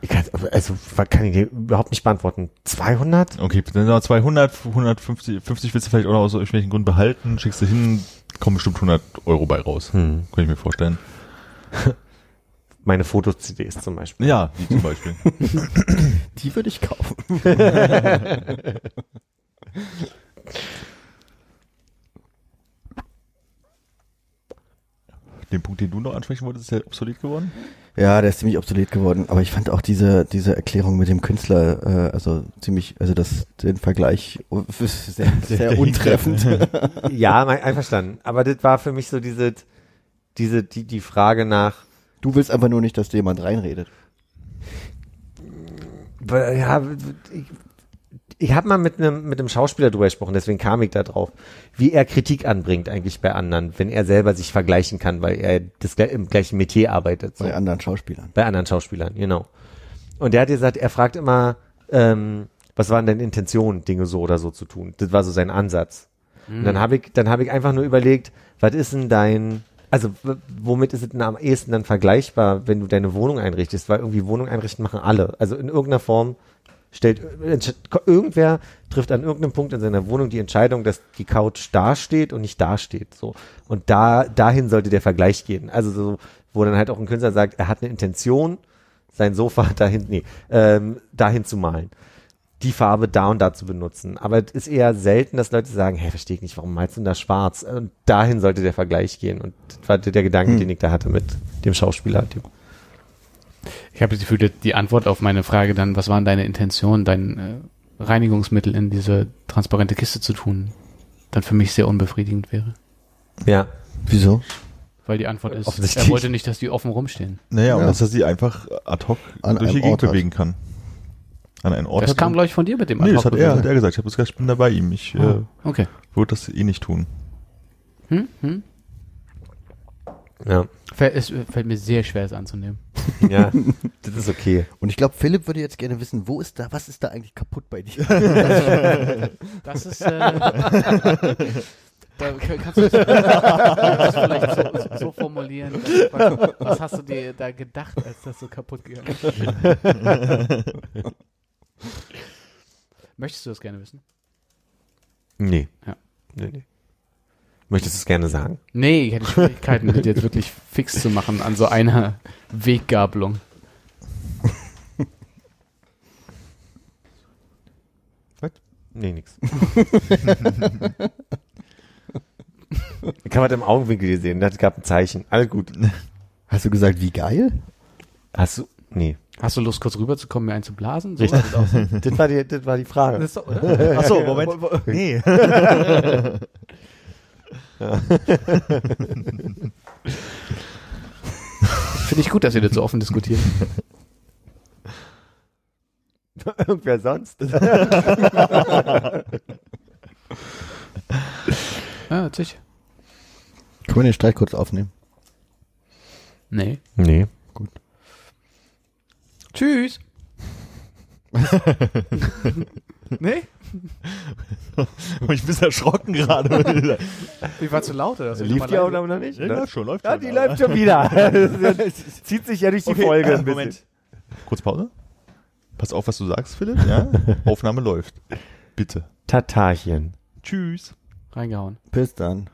Ich kann, also, kann ich dir überhaupt nicht beantworten? 200? Okay, dann sind wir 200, 150, 50 willst du vielleicht auch noch aus irgendwelchen Gründen behalten, schickst du hin, kommen bestimmt 100 Euro bei raus. Hm. Kann ich mir vorstellen. Meine Foto-CDs zum Beispiel. Ja, die zum Beispiel. Die würde ich kaufen. Den Punkt, den du noch ansprechen wolltest, ist ja obsolet geworden. Ja, der ist ziemlich obsolet geworden. Aber ich fand auch diese, diese Erklärung mit dem Künstler, äh, also ziemlich, also das, den Vergleich uh, sehr, sehr untreffend. Ja, mein, einverstanden. Aber das war für mich so diese, diese, die, die Frage nach, Du willst einfach nur nicht, dass dir jemand reinredet. ja, ich, ich habe mal mit einem mit einem Schauspieler drüber gesprochen, deswegen kam ich da drauf, wie er Kritik anbringt eigentlich bei anderen, wenn er selber sich vergleichen kann, weil er das, im gleichen Metier arbeitet. So. Bei anderen Schauspielern. Bei anderen Schauspielern, genau. Und der hat gesagt, er fragt immer, ähm, was waren denn Intentionen, Dinge so oder so zu tun? Das war so sein Ansatz. Und dann habe ich, dann habe ich einfach nur überlegt, was ist denn dein, also womit ist es denn am ehesten dann vergleichbar, wenn du deine Wohnung einrichtest? Weil irgendwie Wohnung einrichten machen alle. Also in irgendeiner Form stellt irgendwer trifft an irgendeinem Punkt in seiner Wohnung die Entscheidung, dass die Couch da steht und nicht da steht. So und da dahin sollte der Vergleich gehen. Also so, wo dann halt auch ein Künstler sagt, er hat eine Intention, sein Sofa dahin, nee, ähm, dahin zu malen. Die Farbe da und da zu benutzen. Aber es ist eher selten, dass Leute sagen, hey, verstehe ich nicht, warum malst du denn da schwarz? Und dahin sollte der Vergleich gehen. Und das war der Gedanke, Hm. den ich da hatte mit dem Schauspieler. Dem Ich habe das Gefühl, dass die Antwort auf meine Frage dann, was waren deine Intentionen, dein äh, Reinigungsmittel in diese transparente Kiste zu tun, dann für mich sehr unbefriedigend wäre. Ja, Wieso? Weil die Antwort ist, er wollte nicht, dass die offen rumstehen. Naja, und Ja. dass er sie einfach ad hoc An durch die einem Gegend bewegen kann. An einen Ort Das hat kam, glaube ich, von dir mit dem Nee, das hat er, hat er gesagt. Ich habe das gesagt, ich bin da bei ihm. Ich Ah, äh, Okay. würde das eh nicht tun. Hm? Hm? Ja, Fällt, es fällt mir sehr schwer, es anzunehmen. ja, das ist okay. Und ich glaube, Philipp würde jetzt gerne wissen, wo ist da, was ist da eigentlich kaputt bei dir? Das ist, äh, da kannst du du vielleicht so, so formulieren. Was, was hast du dir da gedacht, als das so kaputt gegangen ist? Möchtest du das gerne wissen? Nee. Ja. Nee, nee. Möchtest du es gerne sagen? Nee, ich hätte Schwierigkeiten, das jetzt wirklich fix zu machen an so einer Weggabelung. Nee, nix. ich habe halt im Augenwinkel gesehen, das gab ein Zeichen. Alles gut. Hast du gesagt, wie geil? Hast du? Nee. Hast du Lust, kurz rüberzukommen, mir einen zu blasen? So das aus. Das war die, das war die Frage. Das ist doch, oder? Ach so, Moment. Nee. Finde ich gut, dass ihr das so offen diskutiert. Irgendwer sonst? Ja, sich. Können wir den Streit kurz aufnehmen? Nee. Nee. Tschüss. nee? ich bin erschrocken gerade. Ich war zu laut, oder? Lief die Aufnahme noch nicht? Ja, ne? läuft schon, läuft Ja, schon. die aber- läuft schon wieder. Zieht sich ja durch die Okay, Folge äh, ein bisschen. Moment. Kurz Pause. Pass auf, was du sagst, Philipp. Ja? Aufnahme läuft. Bitte. Tatarchen. Tschüss. Reingehauen. Bis dann.